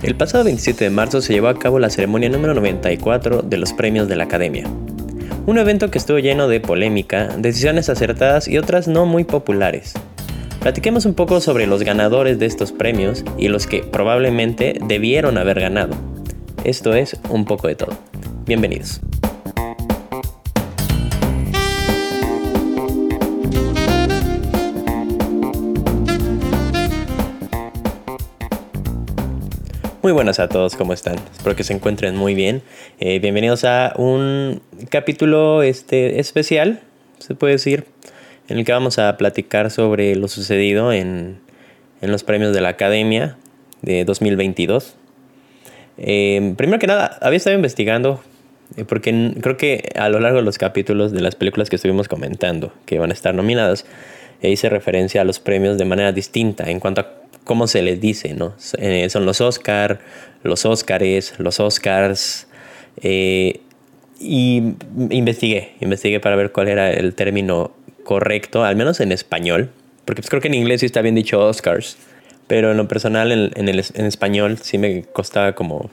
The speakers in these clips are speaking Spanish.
El pasado 27 de marzo se llevó a cabo la ceremonia número 94 de los premios de la Academia. Un evento que estuvo lleno de polémica, decisiones acertadas y otras no muy populares. Platiquemos un poco sobre los ganadores de estos premios y los que probablemente debieron haber ganado. Esto es un poco de todo. Bienvenidos. Muy buenas a todos, ¿cómo están? Espero que se encuentren muy bien. Eh, bienvenidos a un capítulo este, especial, se puede decir, en el que vamos a platicar sobre lo sucedido en, en los premios de la Academia de 2022. Eh, primero que nada, había estado investigando, eh, porque creo que a lo largo de los capítulos de las películas que estuvimos comentando, que van a estar nominadas, hice referencia a los premios de manera distinta en cuanto a cómo se les dice, ¿no? Eh, son los Oscar, los Oscars, los Oscars. Eh, y investigué, investigué para ver cuál era el término correcto, al menos en español, porque pues creo que en inglés sí está bien dicho Oscars, pero en lo personal en, el, en español sí me costaba como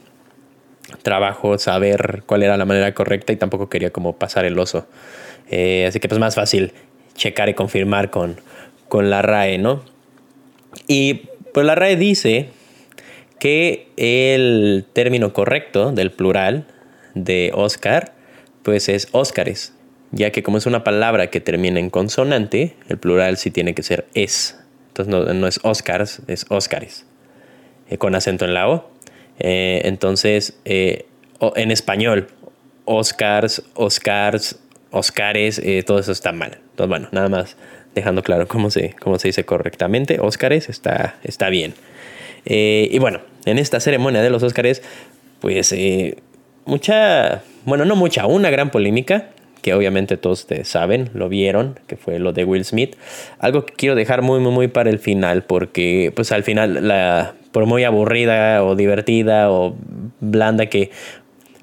trabajo saber cuál era la manera correcta y tampoco quería como pasar el oso. Eh, así que pues más fácil checar y confirmar con, con la RAE, ¿no? Y pues la RAE dice que el término correcto del plural de Oscar pues es Óscares, ya que como es una palabra que termina en consonante, el plural sí tiene que ser es. Entonces no, es Oscars, es Óscares, eh, con acento en la O. Eh, entonces, eh, en español, Oscars, Oscars, Oscares, todo eso está mal. Entonces, bueno, nada más dejando claro cómo se, cómo se dice correctamente. Óscares está, está bien. Eh, y bueno, en esta ceremonia de los Óscares, pues eh, mucha, bueno, no mucha, una gran polémica que obviamente todos ustedes saben, lo vieron, que fue lo de Will Smith. Algo que quiero dejar muy, muy, muy para el final, porque pues al final, la, por muy aburrida o divertida o blanda que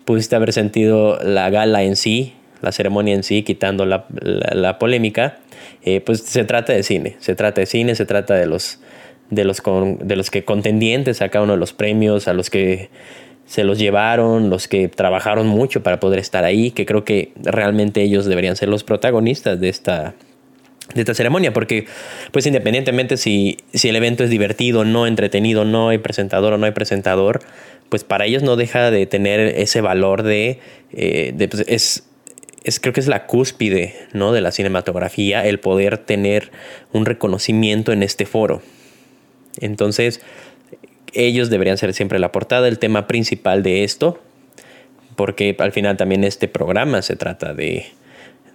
pudiste haber sentido la gala en sí, la ceremonia en sí, quitando la, la polémica, eh, pues se trata de cine, se trata de cine, se trata de los, de los, de los que contendientes a cada uno de los premios, a los que se los llevaron, los que trabajaron mucho para poder estar ahí, que creo que realmente ellos deberían ser los protagonistas de esta, de esta ceremonia, porque pues independientemente si, si el evento es divertido, no entretenido, no hay presentador o no hay presentador, pues para ellos no deja de tener ese valor de, eh, pues es, es, creo que es la cúspide ¿no? de la cinematografía el poder tener un reconocimiento en este foro. Entonces, ellos deberían ser siempre la portada, el tema principal de esto, porque al final también este programa se trata de,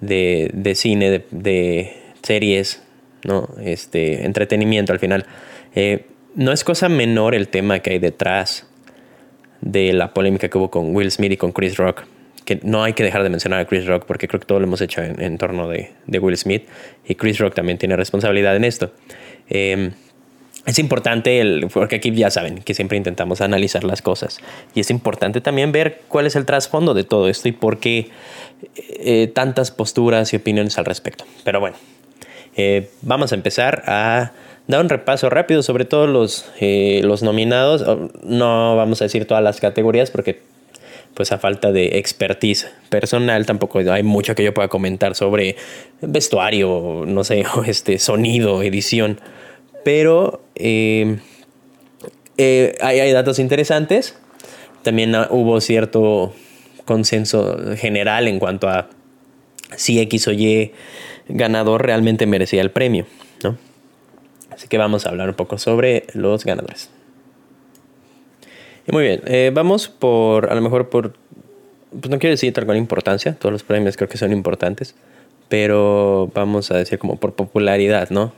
de, cine, de, series, ¿no? este, entretenimiento al final. Eh, no es cosa menor el tema que hay detrás de la polémica que hubo con Will Smith y con Chris Rock que no hay que dejar de mencionar a Chris Rock porque creo que todo lo hemos hecho en, torno de, Will Smith y Chris Rock también tiene responsabilidad en esto. Em, es importante, el, porque aquí ya saben que siempre intentamos analizar las cosas y es importante también ver cuál es el trasfondo de todo esto y por qué eh, tantas posturas y opiniones al respecto. Pero bueno, eh, vamos a empezar a dar un repaso rápido sobre todos los, eh, los nominados. No vamos a decir todas las categorías porque pues a falta de expertise personal tampoco hay mucho que yo pueda comentar sobre vestuario, no sé, este sonido, edición, pero eh, eh, hay, datos interesantes. También hubo cierto consenso general en cuanto a si X o Y ganador realmente merecía el premio, ¿no? Así que vamos a hablar un poco sobre los ganadores. Muy bien, eh, vamos por, a lo mejor por, pues no quiero decir tal con importancia, todos los premios creo que son importantes, pero vamos a decir como por popularidad, ¿no?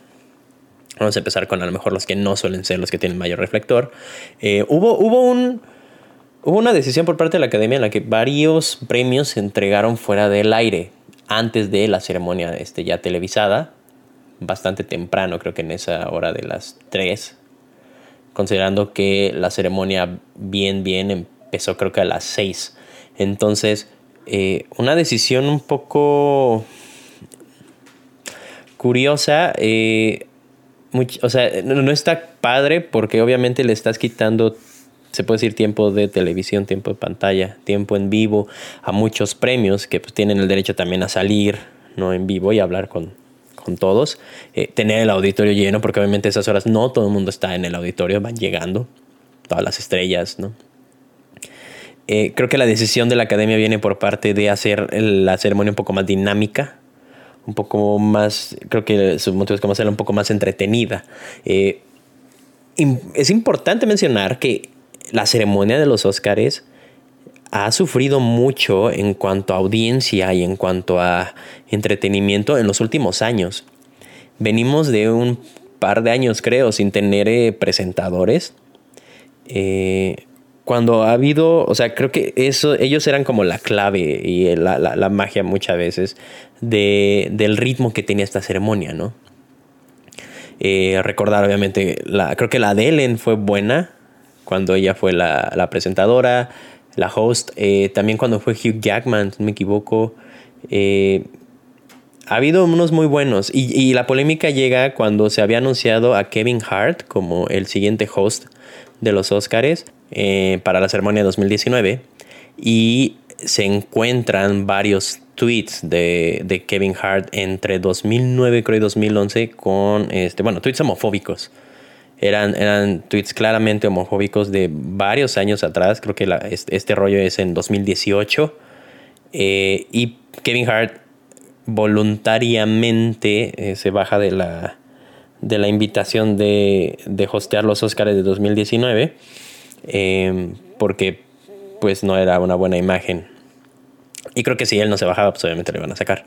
Vamos a empezar con a lo mejor los que no suelen ser los que tienen mayor reflector. Eh, hubo, hubo, un, hubo una decisión por parte de la academia en la que varios premios se entregaron fuera del aire antes de la ceremonia este, ya televisada, bastante temprano, creo que en esa hora de las 3 considerando que la ceremonia bien, bien empezó creo que a las 6. Entonces, eh, una decisión un poco curiosa, eh, o sea, no, está padre porque obviamente le estás quitando se puede decir tiempo de televisión, tiempo de pantalla, tiempo en vivo, a muchos premios que pues, tienen el derecho también a salir no en vivo y hablar con, con todos, eh, tener el auditorio lleno, porque obviamente esas horas no todo el mundo está en el auditorio, van llegando todas las estrellas, ¿no? Eh, creo que la decisión de la academia viene por parte de hacer la ceremonia un poco más dinámica, un poco más, creo que su motivo es como hacerla un poco más entretenida. Eh, es importante mencionar que la ceremonia de los Óscares ha sufrido mucho en cuanto a audiencia y en cuanto a entretenimiento en los últimos años. Venimos de un par de años, creo, sin tener eh, presentadores. Eh, cuando ha habido, o sea, creo que eso, ellos eran como la clave y la, magia muchas veces del ritmo que tenía esta ceremonia, ¿no? Eh, recordar, obviamente, la, creo que la de Ellen fue buena cuando ella fue la, presentadora, la host. Eh, también cuando fue Hugh Jackman, no me equivoco. Eh, ha habido unos muy buenos. Y, la polémica llega cuando se había anunciado a Kevin Hart como el siguiente host de los Oscars para la ceremonia 2019. Y se encuentran varios tweets de, Kevin Hart entre 2009 creo y 2011 con, este, bueno, tweets homofóbicos. Eran, eran tweets claramente homofóbicos de varios años atrás, creo que este, rollo es en 2018. Eh, y Kevin Hart voluntariamente eh, se baja de la, de la invitación de, de hostear los Oscars de 2019 eh, porque pues no era una buena imagen y creo que si él no se bajaba, pues obviamente le iban a sacar.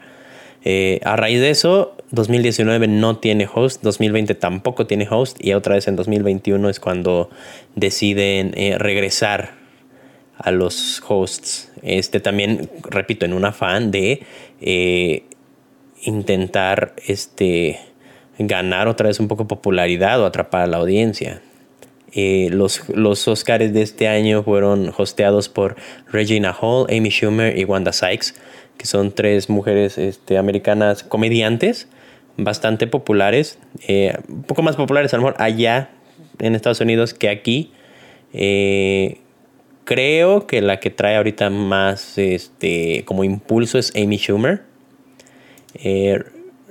Eh, a raíz de eso, 2019 no tiene host, 2020 tampoco tiene host y otra vez en 2021 es cuando deciden eh, regresar a los hosts. Este también, repito, en un afán de eh, intentar este, ganar otra vez un poco popularidad o atrapar a la audiencia. Los, los Oscars de este año fueron hosteados por Regina Hall, Amy Schumer y Wanda Sykes, que son tres mujeres este, americanas comediantes bastante populares, eh, un poco más populares a lo mejor allá en Estados Unidos que aquí. Eh, creo que la que trae ahorita más este, como impulso es Amy Schumer.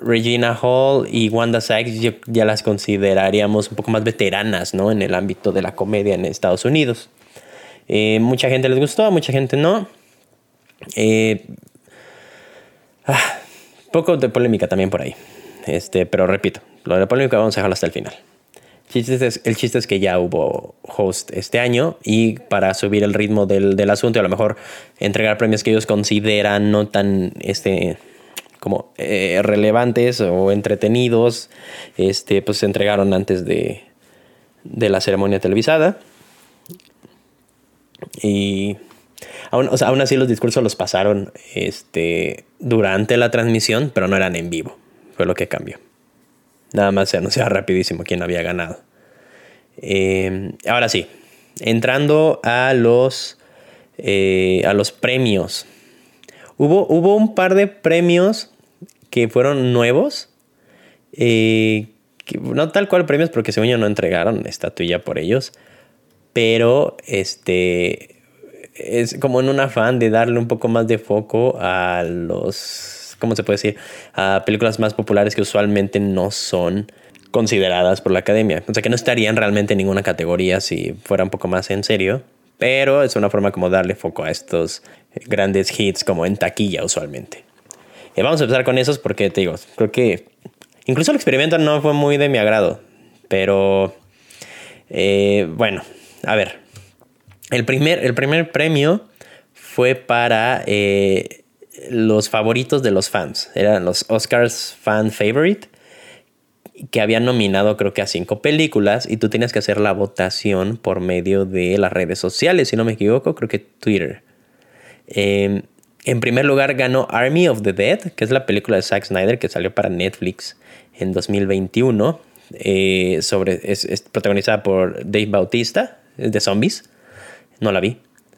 Regina Hall y Wanda Sykes ya las consideraríamos un poco más veteranas ¿no? en el ámbito de la comedia en Estados Unidos. Eh, mucha gente les gustó, mucha gente no. Ah, poco de polémica también por ahí. Este, pero repito, lo de la polémica vamos a dejarlo hasta el final. El chiste, es, que ya hubo host este año y para subir el ritmo del, del asunto a lo mejor entregar premios que ellos consideran no tan este, como eh, relevantes o entretenidos, este, pues se entregaron antes de, de la ceremonia televisada. Y aún, o sea, aún así los discursos los pasaron este, durante la transmisión, pero no eran en vivo. Fue lo que cambió. Nada más se anunciaba rapidísimo quién había ganado. Eh, ahora sí, entrando a los, eh, a los premios. Hubo, hubo un par de premios que fueron nuevos. Eh, no tal cual premios, porque según yo no entregaron estatuilla por ellos. Pero este es como en un afán de darle un poco más de foco a los. ¿Cómo se puede decir? A películas más populares que usualmente no son consideradas por la academia. O sea que no estarían realmente en ninguna categoría si fuera un poco más en serio. Pero es una forma como darle foco a estos grandes hits como en taquilla usualmente. Eh, vamos a empezar con esos porque te digo, creo que incluso el experimento no fue muy de mi agrado. Pero eh, bueno, a ver. El primer, el primer premio fue para eh, los favoritos de los fans. Eran los Oscars Fan Favorite que habían nominado creo que a cinco películas y tú tenías que hacer la votación por medio de las redes sociales, si no me equivoco, creo que Twitter. Eh, en primer lugar ganó Army of the Dead, que es la película de Zack Snyder que salió para Netflix en 2021. Eh, sobre, es, protagonizada por Dave Bautista, de zombies. No la vi.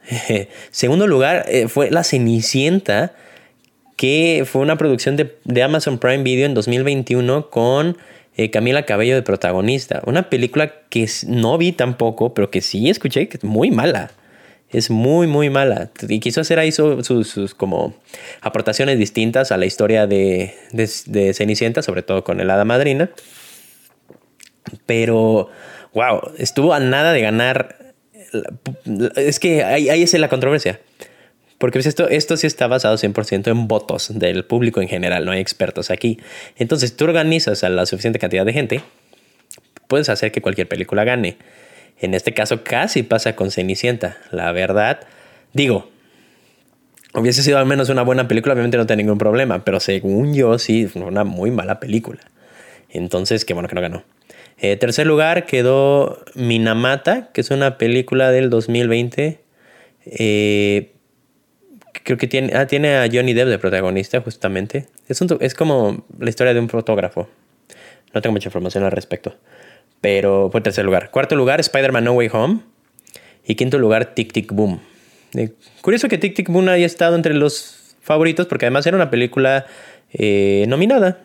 Segundo lugar eh, fue La Cenicienta, que fue una producción de, Amazon Prime Video en 2021 con eh, Camila Cabello de protagonista. Una película que no vi tampoco, pero que sí escuché que es muy mala. Es muy, muy mala. Y quiso hacer ahí sus, como aportaciones distintas a la historia de, de, Cenicienta, sobre todo con el hada madrina. Pero, wow, estuvo a nada de ganar. Es que ahí, ahí es la controversia. Porque pues, esto, esto sí está basado 100% en votos del público en general, no hay expertos aquí. Entonces tú organizas a la suficiente cantidad de gente, puedes hacer que cualquier película gane. En este caso casi pasa con Cenicienta. La verdad, digo, hubiese sido al menos una buena película, obviamente no tenía ningún problema, pero según yo sí, fue una muy mala película. Entonces, qué bueno que no ganó. Eh, tercer lugar quedó Minamata, que es una película del 2020. Eh, creo que tiene, ah, tiene a Johnny Depp de protagonista, justamente. Es, es como la historia de un fotógrafo. No tengo mucha información al respecto. Pero fue tercer lugar. Cuarto lugar, Spider-Man No Way Home. Y quinto lugar, Tic Tic Boom. curioso que Tic Tic Boom haya estado entre los favoritos porque además era una película eh, nominada.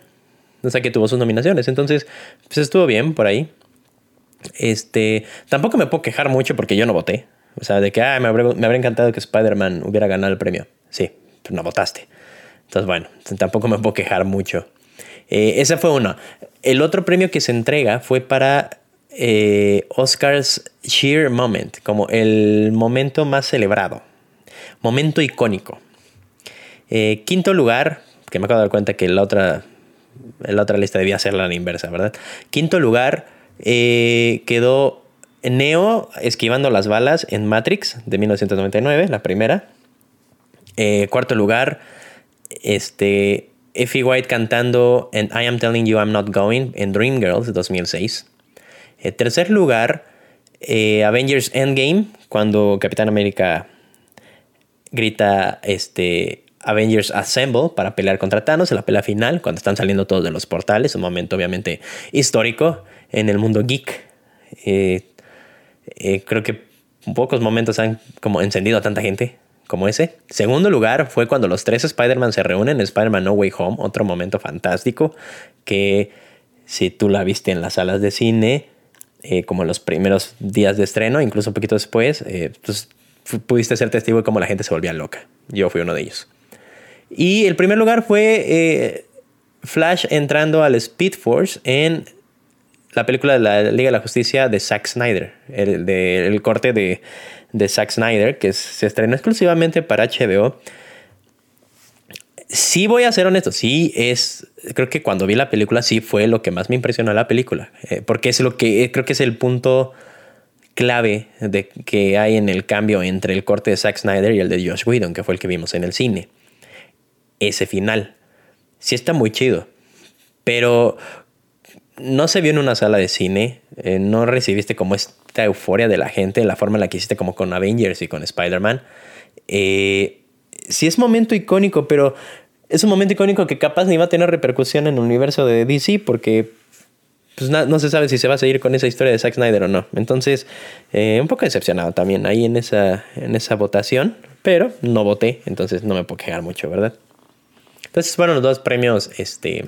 O sea que tuvo sus nominaciones. Entonces, pues estuvo bien por ahí. Este, tampoco me puedo quejar mucho porque yo no voté. O sea, de que ah, me, habría, encantado que Spider-Man hubiera ganado el premio. Sí, pero no votaste. Entonces, bueno, tampoco me puedo quejar mucho. Eh, ese fue uno. El otro premio que se entrega fue para eh, Oscars Sheer Moment, como el momento más celebrado, momento icónico. Eh, quinto lugar, que me acabo de dar cuenta que la otra, la otra lista debía ser la inversa, ¿verdad? Quinto lugar quedó Neo esquivando las balas en Matrix de 1999, la primera. Eh, cuarto lugar, este, Effie White cantando en I Am Telling You I'm Not Going en Dreamgirls de 2006. Eh, tercer lugar, eh, Avengers Endgame, cuando Capitán América grita este, Avengers Assemble para pelear contra Thanos en la pelea final, cuando están saliendo todos de los portales, un momento obviamente histórico en el mundo geek. Eh, creo que pocos momentos han como encendido a tanta gente como ese. Segundo lugar fue cuando los tres Spider-Man se reúnen en Spider-Man No Way Home, otro momento fantástico que si tú la viste en las salas de cine, eh, como los primeros días de estreno, incluso un poquito después, eh, pues, pudiste ser testigo de cómo la gente se volvía loca. Yo fui uno de ellos. Y el primer lugar fue Flash entrando al Speed Force en la película de la Liga de la Justicia de Zack Snyder, el, de, el corte de, de Zack Snyder, que se estrenó exclusivamente para HBO. Sí voy a ser honesto, sí es, creo que cuando vi la película sí fue lo que más me impresionó la película, eh, porque es lo que creo que es el punto clave de que hay en el cambio entre el corte de Zack Snyder y el de Josh Whedon, que fue el que vimos en el cine. Ese final. Sí está muy chido. Pero no se vio en una sala de cine, eh, no recibiste como esta euforia de la gente, la forma en la que hiciste como con Avengers y con Spider-Man. Eh, sí es momento icónico, pero es un momento icónico que capaz ni va a tener repercusión en el universo de DC porque pues, no, se sabe si se va a seguir con esa historia de Zack Snyder o no. Entonces, eh, un poco decepcionado también ahí en esa, en esa votación, pero no voté, entonces no me puedo quejar mucho, ¿verdad? Entonces fueron los dos premios este,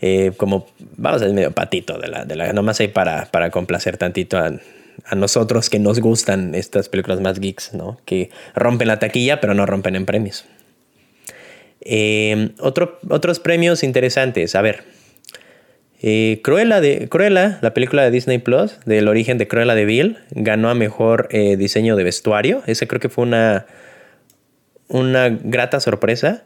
eh, como, vamos a decir, medio patito de la, de la nomás hay para, para complacer tantito a, a, nosotros que nos gustan estas películas más geeks, ¿no? Que rompen la taquilla, pero no rompen en premios. Eh, otro, otros premios interesantes, a ver. Eh, Cruella, de, Cruella, la película de Disney Plus, del origen de Cruella de Vil, ganó a mejor diseño de vestuario. Ese creo que fue una, una grata sorpresa.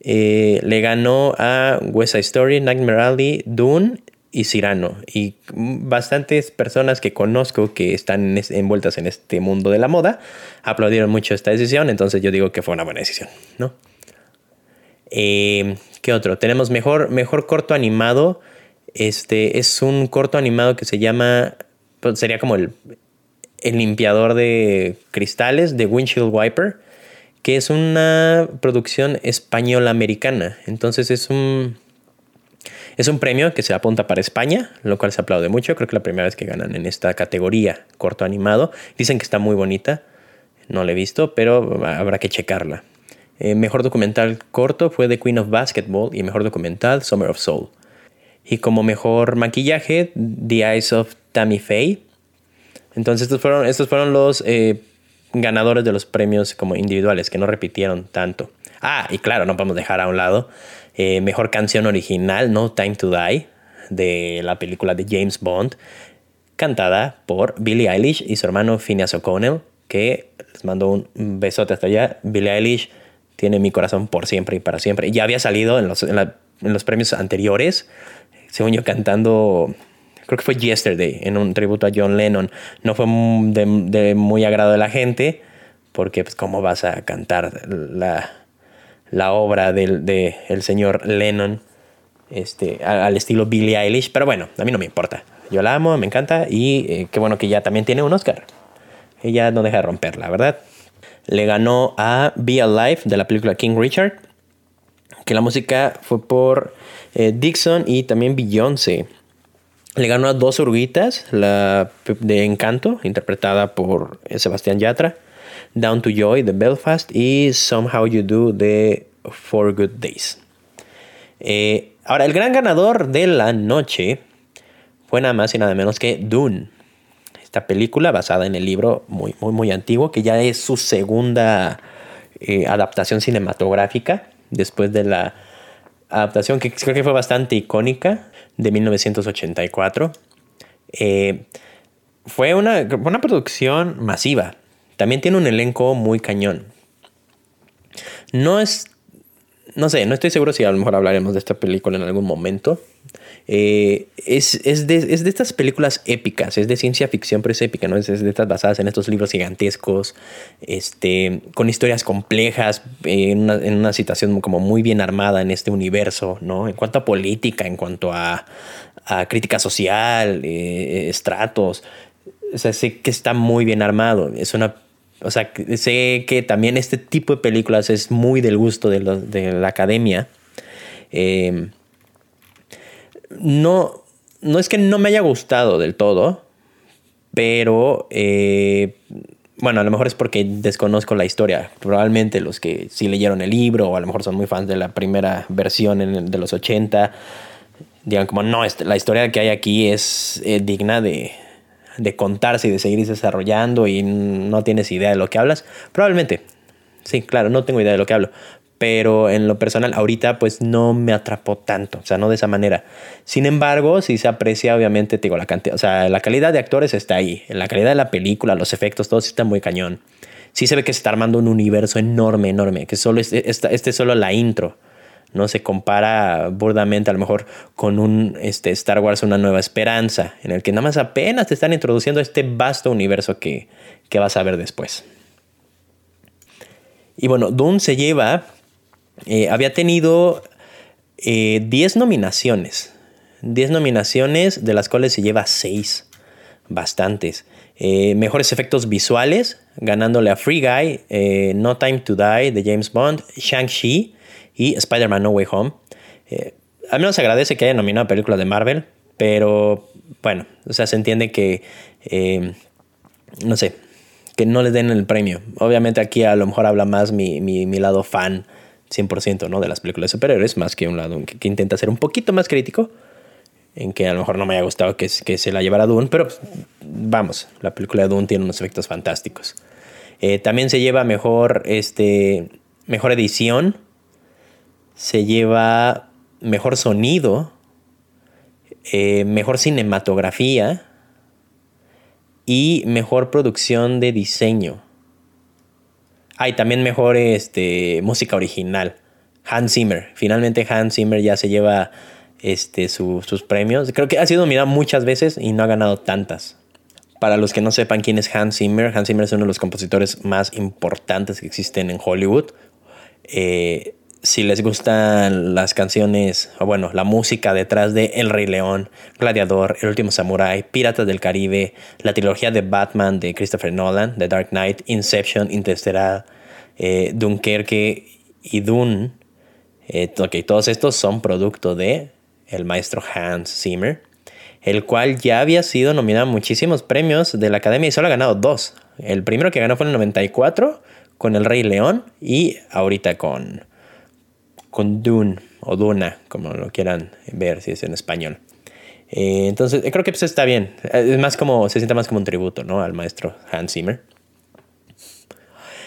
Eh, le ganó a West Story, Nightmare Alley, Dune y Cyrano. Y bastantes personas que conozco que están envueltas en este mundo de la moda aplaudieron mucho esta decisión, entonces yo digo que fue una buena decisión, ¿no? Eh, ¿Qué otro? Tenemos mejor, mejor corto animado. Este es un corto animado que se llama, pues, sería como el, el limpiador de cristales de Windshield Wiper que es una producción española-americana. Entonces es un, es un premio que se apunta para España, lo cual se aplaude mucho. Creo que es la primera vez que ganan en esta categoría corto animado. Dicen que está muy bonita. No la he visto, pero habrá que checarla. Eh, mejor documental corto fue The Queen of Basketball y mejor documental Summer of Soul. Y como mejor maquillaje, The Eyes of Tammy Faye. Entonces estos fueron, estos fueron los eh, ganadores de los premios como individuales, que no repitieron tanto. Ah, y claro, no podemos dejar a un lado eh, mejor canción original, No Time to Die, de la película de James Bond, cantada por Billie Eilish y su hermano Phineas O'Connell, que les mando un besote hasta allá. Billie Eilish tiene mi corazón por siempre y para siempre. Ya había salido en los, en los premios anteriores, según yo cantando creo que fue Yesterday, en un tributo a John Lennon. No fue de, muy agrado de la gente, porque pues cómo vas a cantar la, la obra del de señor Lennon este, al estilo Billie Eilish, pero bueno, a mí no me importa. Yo la amo, me encanta y eh, qué bueno que ya también tiene un Oscar. Ella no deja de romperla, ¿verdad? Le ganó a Be Alive de la película King Richard, que la música fue por eh, Dixon y también Beyoncé. Le ganó a dos oruguitas, la de Encanto, interpretada por Sebastián Yatra, Down to Joy de Belfast y Somehow You Do de Four Good Days. Eh, ahora, el gran ganador de la noche fue nada más y nada menos que Dune. Esta película basada en el libro muy, muy, muy antiguo, que ya es su segunda eh, adaptación cinematográfica después de la adaptación que creo que fue bastante icónica de 1984. Eh, fue una, una producción masiva. También tiene un elenco muy cañón. No es. No sé, no estoy seguro si a lo mejor hablaremos de esta película en algún momento. Eh, es, de, estas películas épicas, es de ciencia ficción, pero es épica, ¿no? Es, de estas basadas en estos libros gigantescos, este, con historias complejas, en, una, situación como muy bien armada en este universo, ¿no? En cuanto a política, en cuanto a, crítica social, eh, estratos. O sea, sé que está muy bien armado. Es una o sea, sé que también este tipo de películas es muy del gusto de, la academia. Eh, no, no es que no me haya gustado del todo, pero eh, bueno, a lo mejor es porque desconozco la historia. Probablemente los que sí leyeron el libro o a lo mejor son muy fans de la primera versión de los 80, digan como, no, este, la historia que hay aquí es eh, digna de, de contarse y de seguir desarrollando y no tienes idea de lo que hablas. Probablemente, sí, claro, no tengo idea de lo que hablo pero en lo personal ahorita pues no me atrapó tanto, o sea, no de esa manera. Sin embargo, si se aprecia obviamente, te digo, la cantidad, o sea, la calidad de actores está ahí, la calidad de la película, los efectos, todo está muy cañón. Sí se ve que se está armando un universo enorme, enorme, que solo es, este, este es solo la intro. No se compara burdamente a lo mejor con un este, Star Wars Una Nueva Esperanza, en el que nada más apenas te están introduciendo este vasto universo que, que vas a ver después. Y bueno, Dune se lleva eh, había tenido 10 eh, nominaciones. 10 nominaciones, de las cuales se lleva 6. Bastantes. Eh, mejores efectos visuales, ganándole a Free Guy, No Time to Die de James Bond, Shang-Chi y Spider-Man No Way Home. a mí nos agradece que haya nominado a películas de Marvel, pero bueno, o sea, se entiende que, no sé, que no les den el premio. Obviamente aquí a lo mejor habla más mi, mi, mi lado fan 100% ¿no? de las películas de superhéroes, más que un lado que, intenta ser un poquito más crítico, en que a lo mejor no me haya gustado que, que se la llevara Dune, pero pues, vamos, la película de Dune tiene unos efectos fantásticos. Eh, también se lleva mejor, este, mejor edición, se lleva mejor sonido, eh, mejor cinematografía y mejor producción de diseño. Hay también mejor este, música original. Hans Zimmer. Finalmente Hans Zimmer ya se lleva este, sus premios. Creo que ha sido nominado muchas veces y no ha ganado tantas. Para los que no sepan quién es Hans Zimmer, Hans Zimmer es uno de los compositores más importantes que existen en Hollywood. Eh, si les gustan las canciones, o bueno, la música detrás de El Rey León, Gladiador, El Último Samurai, Piratas del Caribe, la trilogía de Batman de Christopher Nolan, The Dark Knight, Inception, Interstellar, eh, Dunkerque y Dune, eh, todos estos son producto de el maestro Hans Zimmer, el cual ya había sido nominado a muchísimos premios de la Academia y solo ha ganado dos. El primero que ganó fue en el 94 con El Rey León y ahorita con con Dune. o Duna, como lo quieran ver si es en español. Eh, entonces, creo que pues está bien. Es más como, se siente más como un tributo, ¿no? Al maestro Hans Zimmer.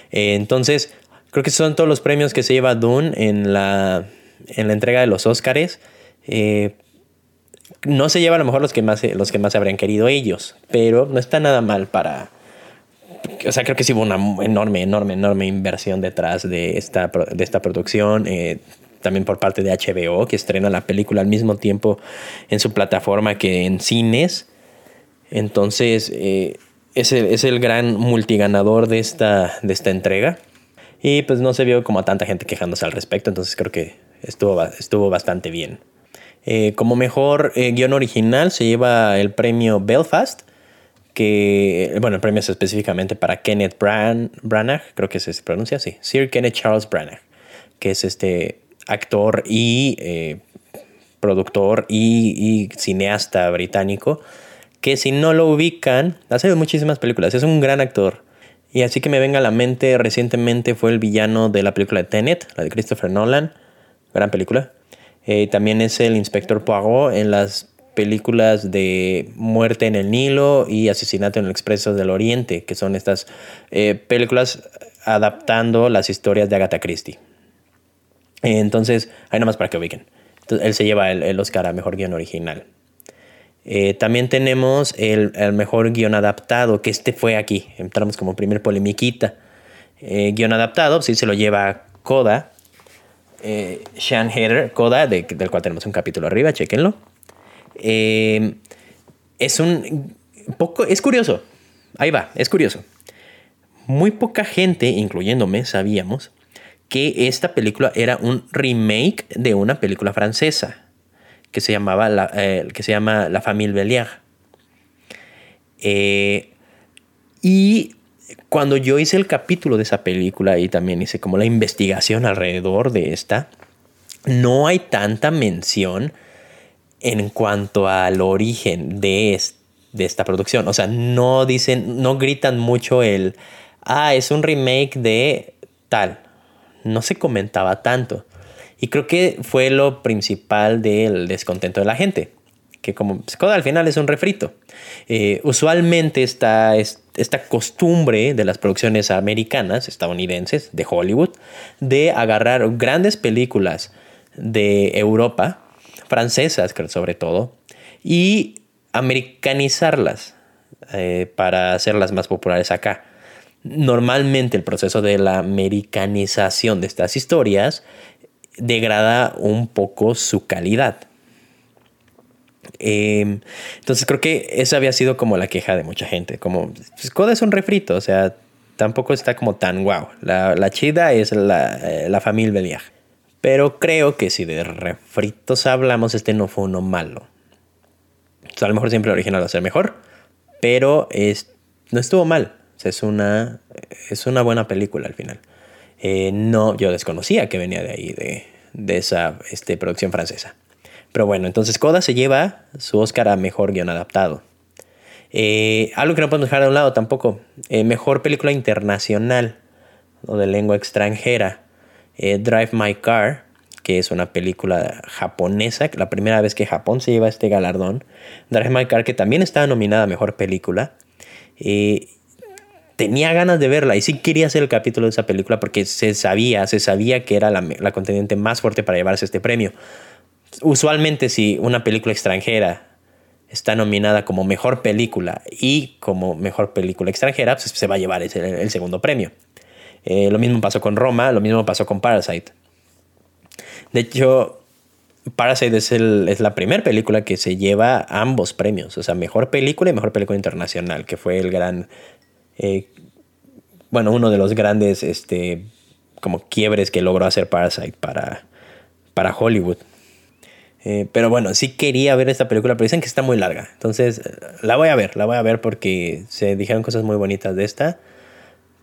Eh, entonces, creo que son todos los premios que se lleva Dune en la, en la entrega de los Oscars. Eh, no se lleva a lo mejor los que más, los que más habrían querido ellos, pero no está nada mal para... O sea, creo que sí hubo una enorme, enorme, enorme inversión detrás de esta, de esta producción. Eh, también por parte de HBO, que estrena la película al mismo tiempo en su plataforma que en cines. Entonces, eh, es, el, es, el, gran multiganador de esta, de esta entrega. Y pues no se vio como a tanta gente quejándose al respecto, entonces creo que estuvo, estuvo bastante bien. Eh, como mejor eh, guion original se lleva el premio Belfast, que, bueno, el premio es específicamente para Kenneth Branagh, creo que se pronuncia así, Sir Kenneth Charles Branagh, que es este actor y eh, productor y, cineasta británico, que si no lo ubican, ha hecho muchísimas películas, es un gran actor. Y así que me venga a la mente, recientemente fue el villano de la película de Tenet, la de Christopher Nolan, gran película. Eh, también es el inspector Poirot en las películas de Muerte en el Nilo y Asesinato en el Expreso del Oriente, que son estas eh, películas adaptando las historias de Agatha Christie. Entonces, ahí nomás para que ubiquen. él se lleva el, Oscar a Mejor Guión Original. Eh, también tenemos el, Mejor Guión Adaptado, que este fue aquí. Entramos como primer polemiquita. guion Adaptado, sí se lo lleva Coda, eh, Sean Hader, Coda, del cual tenemos un capítulo arriba, chequenlo. Eh, es un poco, es curioso. Ahí va, es curioso. Muy poca gente, incluyéndome, sabíamos que esta película era un remake de una película francesa que se llamaba la, eh, que se llama La Famille Bélier. y cuando yo hice el capítulo de esa película y también hice como la investigación alrededor de esta, no hay tanta mención en cuanto al origen de, de esta producción. O sea, no dicen, no gritan mucho el, ah, es un remake de tal. No se comentaba tanto. Y creo que fue lo principal del descontento de la gente que como Skoda al final es un refrito. Eh, usualmente está esta costumbre de las producciones americanas, estadounidenses, de Hollywood, de agarrar grandes películas de Europa, francesas sobre todo, y americanizarlas eh, para hacerlas más populares acá. Normalmente el proceso de la americanización de estas historias degrada un poco su calidad. Em, entonces creo que esa había sido como la queja de mucha gente, como pues, Coda es un refrito, o sea, tampoco está como tan wow. La, chida es la, eh, la familia Beliag. Pero creo que si de refritos hablamos, este no fue uno malo. a lo mejor siempre el original va a ser mejor, pero es, no estuvo mal. Es, una, es una buena película al final. Eh, no, yo desconocía que venía de ahí, de, de esa este, producción francesa. Pero bueno, entonces Coda se lleva su Oscar a Mejor Guión Adaptado. Eh, algo que no podemos dejar de un lado tampoco. Eh, mejor película internacional o de lengua extranjera. Eh, Drive My Car, que es una película japonesa, la primera vez que Japón se lleva este galardón. Drive My Car, que también estaba nominada a Mejor Película. Tenía ganas de verla y sí quería hacer el capítulo de esa película porque se sabía, se sabía que era la, la contendiente más fuerte para llevarse este premio usualmente si una película extranjera está nominada como mejor película y como mejor película extranjera, pues se va a llevar el, segundo premio. Eh, lo mismo pasó con Roma, lo mismo pasó con Parasite. De hecho, Parasite es, es la primera película que se lleva ambos premios, o sea, mejor película y mejor película internacional, que fue el gran, eh, bueno, uno de los grandes, este, como quiebres que logró hacer Parasite para, para Hollywood. Eh, pero bueno, sí quería ver esta película, pero dicen que está muy larga. Entonces, la voy a ver, la voy a ver porque se dijeron cosas muy bonitas de esta.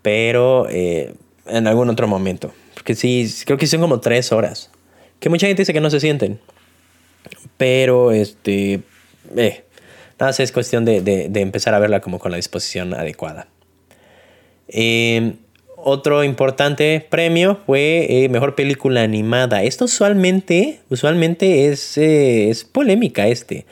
Pero eh, en algún otro momento. Porque sí, creo que son como tres horas. Que mucha gente dice que no se sienten. Pero, este. Nada es cuestión de, de, empezar a verla como con la disposición adecuada. Otro importante premio fue eh, Mejor Película Animada. Esto usualmente, usualmente es, eh, es polémica este.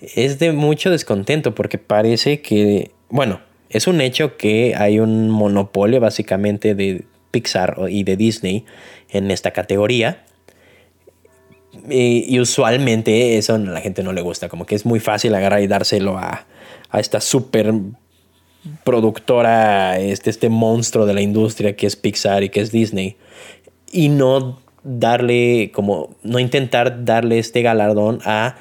Es de mucho descontento porque parece que, bueno, es un hecho que hay un monopolio básicamente de Pixar y de Disney en esta categoría. Y, usualmente eso a la gente no le gusta, como que es muy fácil agarrar y dárselo a, a esta super productora, este, este monstruo de la industria que es Pixar y que es Disney, y no darle, como, no intentar darle este galardón a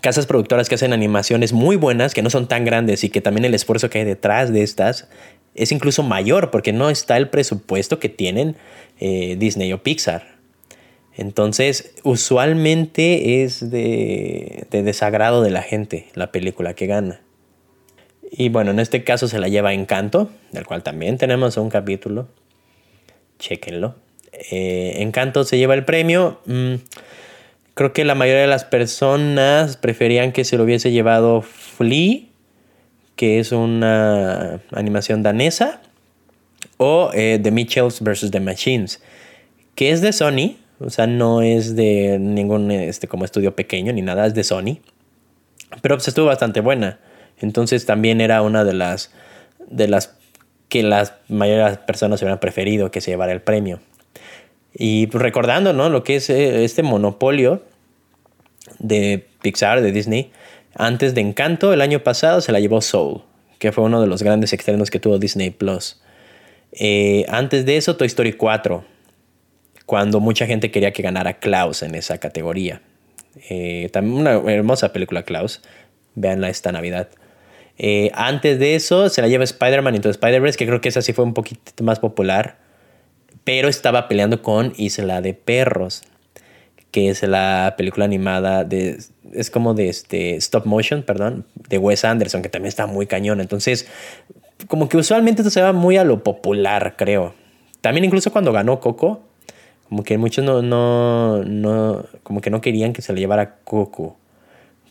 casas productoras que hacen animaciones muy buenas, que no son tan grandes y que también el esfuerzo que hay detrás de estas es incluso mayor porque no está el presupuesto que tienen eh, Disney o Pixar. Entonces, usualmente es de, de desagrado de la gente la película que gana. Y bueno, en este caso se la lleva Encanto, del cual también tenemos un capítulo. Chequenlo. Eh, Encanto se lleva el premio. Mm, creo que la mayoría de las personas preferían que se lo hubiese llevado Flea, que es una animación danesa, o eh, The Mitchells vs. The Machines, que es de Sony, o sea, no es de ningún este, como estudio pequeño ni nada, es de Sony, pero pues estuvo bastante buena. Entonces también era una de las, de las que las mayores personas hubieran preferido que se llevara el premio. Y pues, recordando ¿no? lo que es eh, este monopolio de Pixar, de Disney, antes de Encanto, el año pasado se la llevó Soul, que fue uno de los grandes externos que tuvo Disney Plus. Eh, antes de eso, Toy Story 4, cuando mucha gente quería que ganara Klaus en esa categoría. Eh, también una hermosa película Klaus, véanla esta Navidad. Eh, antes de eso se la lleva Spider-Man Into Spider-Verse, que creo que esa sí fue un poquito más popular. Pero estaba peleando con Isla de Perros, que es la película animada de. Es como de este. Stop motion, perdón. De Wes Anderson, que también está muy cañón. Entonces, como que usualmente esto se va muy a lo popular, creo. También incluso cuando ganó Coco, como que muchos no, no, no, como que no querían que se le llevara Coco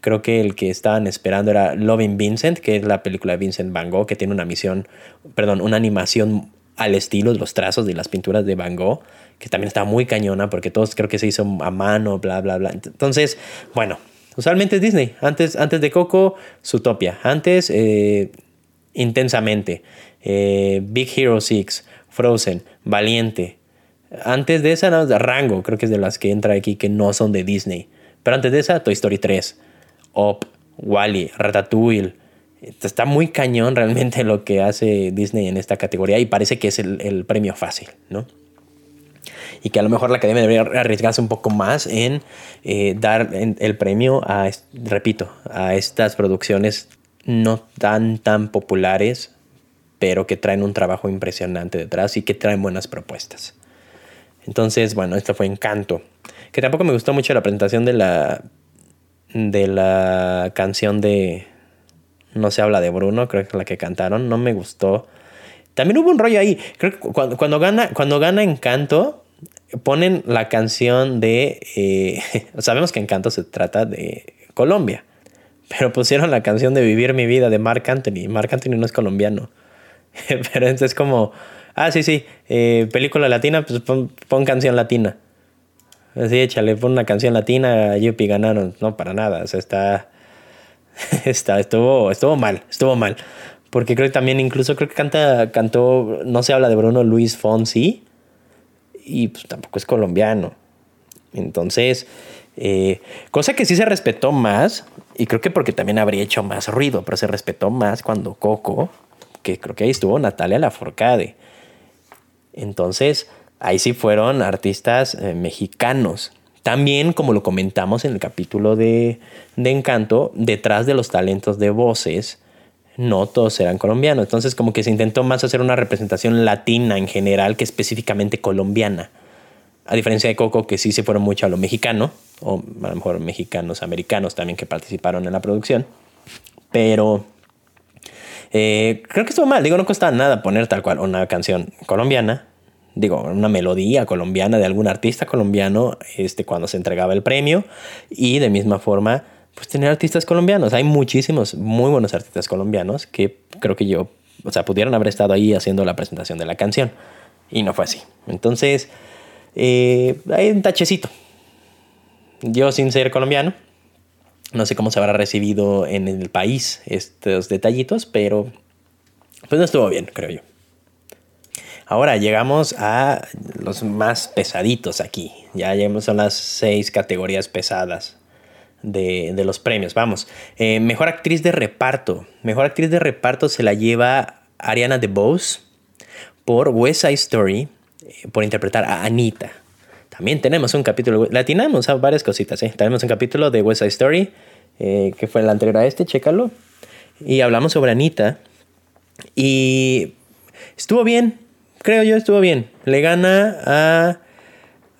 creo que el que estaban esperando era Loving Vincent, que es la película de Vincent Van Gogh, que tiene una misión, perdón, una animación al estilo de los trazos de las pinturas de Van Gogh, que también está muy cañona porque todos creo que se hizo a mano, bla, bla, bla. Entonces, bueno, usualmente es Disney. Antes, antes de Coco, Zootopia. Antes, eh, intensamente. Eh, Big Hero 6, Frozen, Valiente. Antes de esa, no, Rango, creo que es de las que entra aquí que no son de Disney. Pero antes de esa, Toy Story 3. Op, Wally, Ratatouille. Está muy cañón realmente lo que hace Disney en esta categoría y parece que es el, premio fácil, ¿no? Y que a lo mejor la academia debería arriesgarse un poco más en eh, dar el premio a, repito, a estas producciones no tan tan populares, pero que traen un trabajo impresionante detrás y que traen buenas propuestas. Entonces, bueno, esto fue Encanto. Que tampoco me gustó mucho la presentación de la de la canción de No se habla de Bruno, creo que es la que cantaron, no me gustó. También hubo un rollo ahí, creo que cuando, gana, cuando gana Encanto, ponen la canción de... Eh, sabemos que Encanto se trata de Colombia, pero pusieron la canción de Vivir mi vida de Mark Anthony. Mark Anthony no es colombiano, pero entonces como... Ah, sí, sí, eh, película latina, pues pon canción latina. Así, échale, pon una canción latina, Yupi ganaron. No, para nada. O sea, está. está estuvo, estuvo mal, estuvo mal. Porque creo que también, incluso creo que canta, cantó, no se habla de Bruno Luis Fonsi. Y pues tampoco es colombiano. Entonces, eh, cosa que sí se respetó más, y creo que porque también habría hecho más ruido, pero se respetó más cuando Coco, que creo que ahí estuvo Natalia Laforcade. Entonces, ahí sí fueron artistas eh, mexicanos. También, como lo comentamos en el capítulo de, Encanto, detrás de los talentos de voces, no todos eran colombianos. Entonces, como que se intentó más hacer una representación latina en general que específicamente colombiana. A diferencia de Coco, que sí se fueron mucho a lo mexicano, o a lo mejor mexicanos, americanos también que participaron en la producción. Pero eh, creo que estuvo mal. Digo, no costaba nada poner tal cual una canción colombiana digo, una melodía colombiana de algún artista colombiano este, cuando se entregaba el premio y de misma forma pues tener artistas colombianos. Hay muchísimos muy buenos artistas colombianos que creo que yo o sea, pudieron haber estado ahí haciendo la presentación de la canción. Y no fue así. Entonces, eh, hay un tachecito. Yo, sin ser colombiano, no sé cómo se habrá recibido en el país estos detallitos, pero pues no estuvo bien, creo yo. Ahora llegamos a los más pesaditos aquí. Ya llegamos a las seis categorías pesadas de, los premios. Vamos, eh, mejor actriz de reparto. Mejor actriz de reparto se la lleva Ariana DeBose por West Side Story, eh, por interpretar a Anita. También tenemos un capítulo, latinamos a varias cositas, ¿eh? Tenemos un capítulo de West Side Story, que fue el anterior a este, chécalo. Y hablamos sobre Anita. Y estuvo bien, creo yo, estuvo bien. Le gana a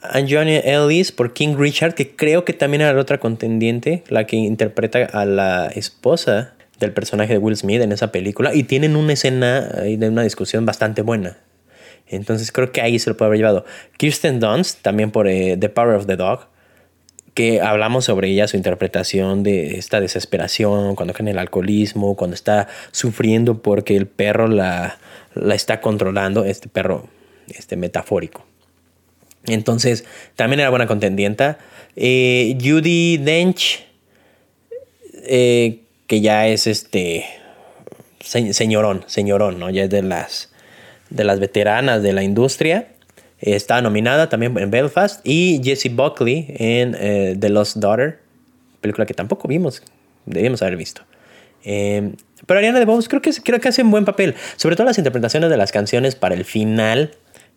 Anjonia Ellis por King Richard, que creo que también era la otra contendiente, la que interpreta a la esposa del personaje de Will Smith en esa película. Y tienen una escena de una discusión bastante buena. Entonces creo que ahí se lo puede haber llevado. Kirsten Dunst, también por eh, The Power of the Dog, que hablamos sobre ella, su interpretación de esta desesperación, cuando cae en el alcoholismo, cuando está sufriendo porque el perro la, la está controlando, este perro este metafórico. Entonces, también era buena contendienta. Eh, Judy Dench, eh, que ya es este señorón, señorón, ¿no? Ya es de las, de las veteranas de la industria. Está nominada también en Belfast. Y Jessie Buckley en eh, The Lost Daughter, película que tampoco vimos, debíamos haber visto. Pero Ariana DeBose creo que, creo que hace un buen papel, sobre todo las interpretaciones de las canciones para el final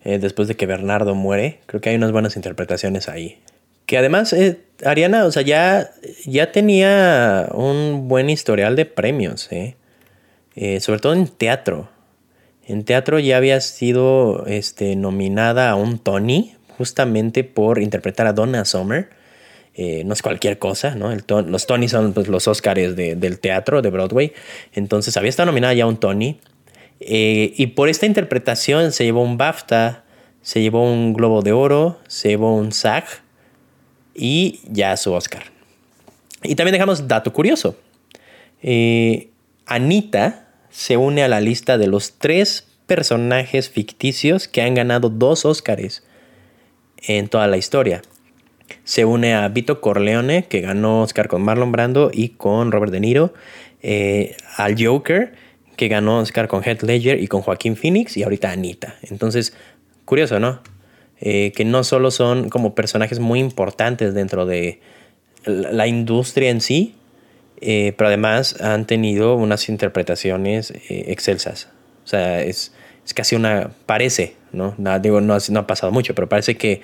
eh, después de que Bernardo muere. Creo que hay unas buenas interpretaciones ahí. Que además, eh, Ariana, o sea, ya, ya tenía un buen historial de premios, ¿eh? sobre todo en teatro. En teatro ya había sido este, nominada a un Tony, justamente por interpretar a Donna Summer. No es cualquier cosa, ¿no? los Tony son pues, los Oscars del teatro de Broadway. Entonces había estado nominada ya un Tony. Eh, y por esta interpretación se llevó un BAFTA, se llevó un Globo de Oro, se llevó un SAG y ya su Oscar. Y también dejamos dato curioso. Eh, Anita se une a la lista de los tres personajes ficticios que han ganado dos Oscars en toda la historia. Se une a Vito Corleone, que ganó Oscar con Marlon Brando y con Robert De Niro, eh, al Joker, que ganó Oscar con Heath Ledger y con Joaquín Phoenix y ahorita Anita. Entonces, curioso, ¿no? Eh, que no solo son como personajes muy importantes dentro de la industria en sí, eh, pero además han tenido unas interpretaciones excelsas. O sea, es, es, casi una, parece, ¿no? Digo, no, ha pasado mucho, pero parece que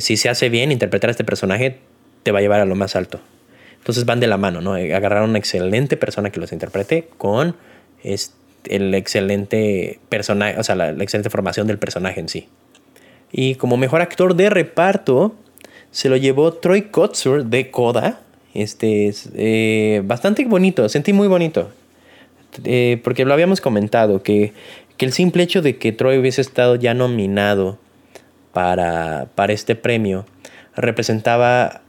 si se hace bien, interpretar a este personaje te va a llevar a lo más alto. Entonces van de la mano, ¿no? Agarrar a una excelente persona que los interprete con el excelente personaje, o sea, la, excelente formación del personaje en sí. Y como mejor actor de reparto, se lo llevó Troy Kotsur de Coda. Este es eh, bastante bonito, sentí muy bonito. Eh, porque lo habíamos comentado, que, que, el simple hecho de que Troy hubiese estado ya nominado para, para este premio representaba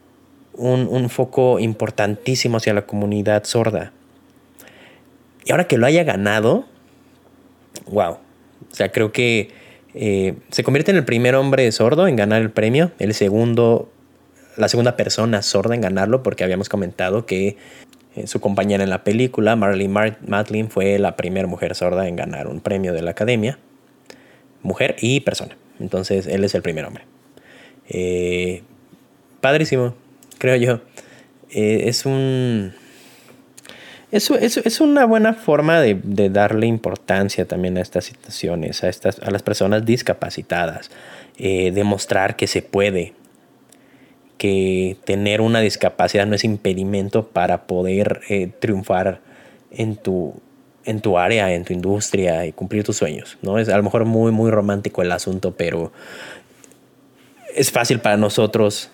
un, un foco importantísimo hacia la comunidad sorda. Y ahora que lo haya ganado, wow. O sea, creo que eh, se convierte en el primer hombre sordo en ganar el premio, el segundo, la segunda persona sorda en ganarlo, porque habíamos comentado que eh, su compañera en la película, Marley Matlin, fue la primera mujer sorda en ganar un premio de la academia, mujer y persona. Entonces, él es el primer hombre. Eh, padrísimo, creo yo. es un eso, es una buena forma de, darle importancia también a estas situaciones, a, estas, a las personas discapacitadas, eh, demostrar que se puede, que tener una discapacidad no es impedimento para poder eh, triunfar en tu, en tu área, en tu industria y cumplir tus sueños. ¿no? Es a lo mejor muy, muy romántico el asunto, pero es fácil para nosotros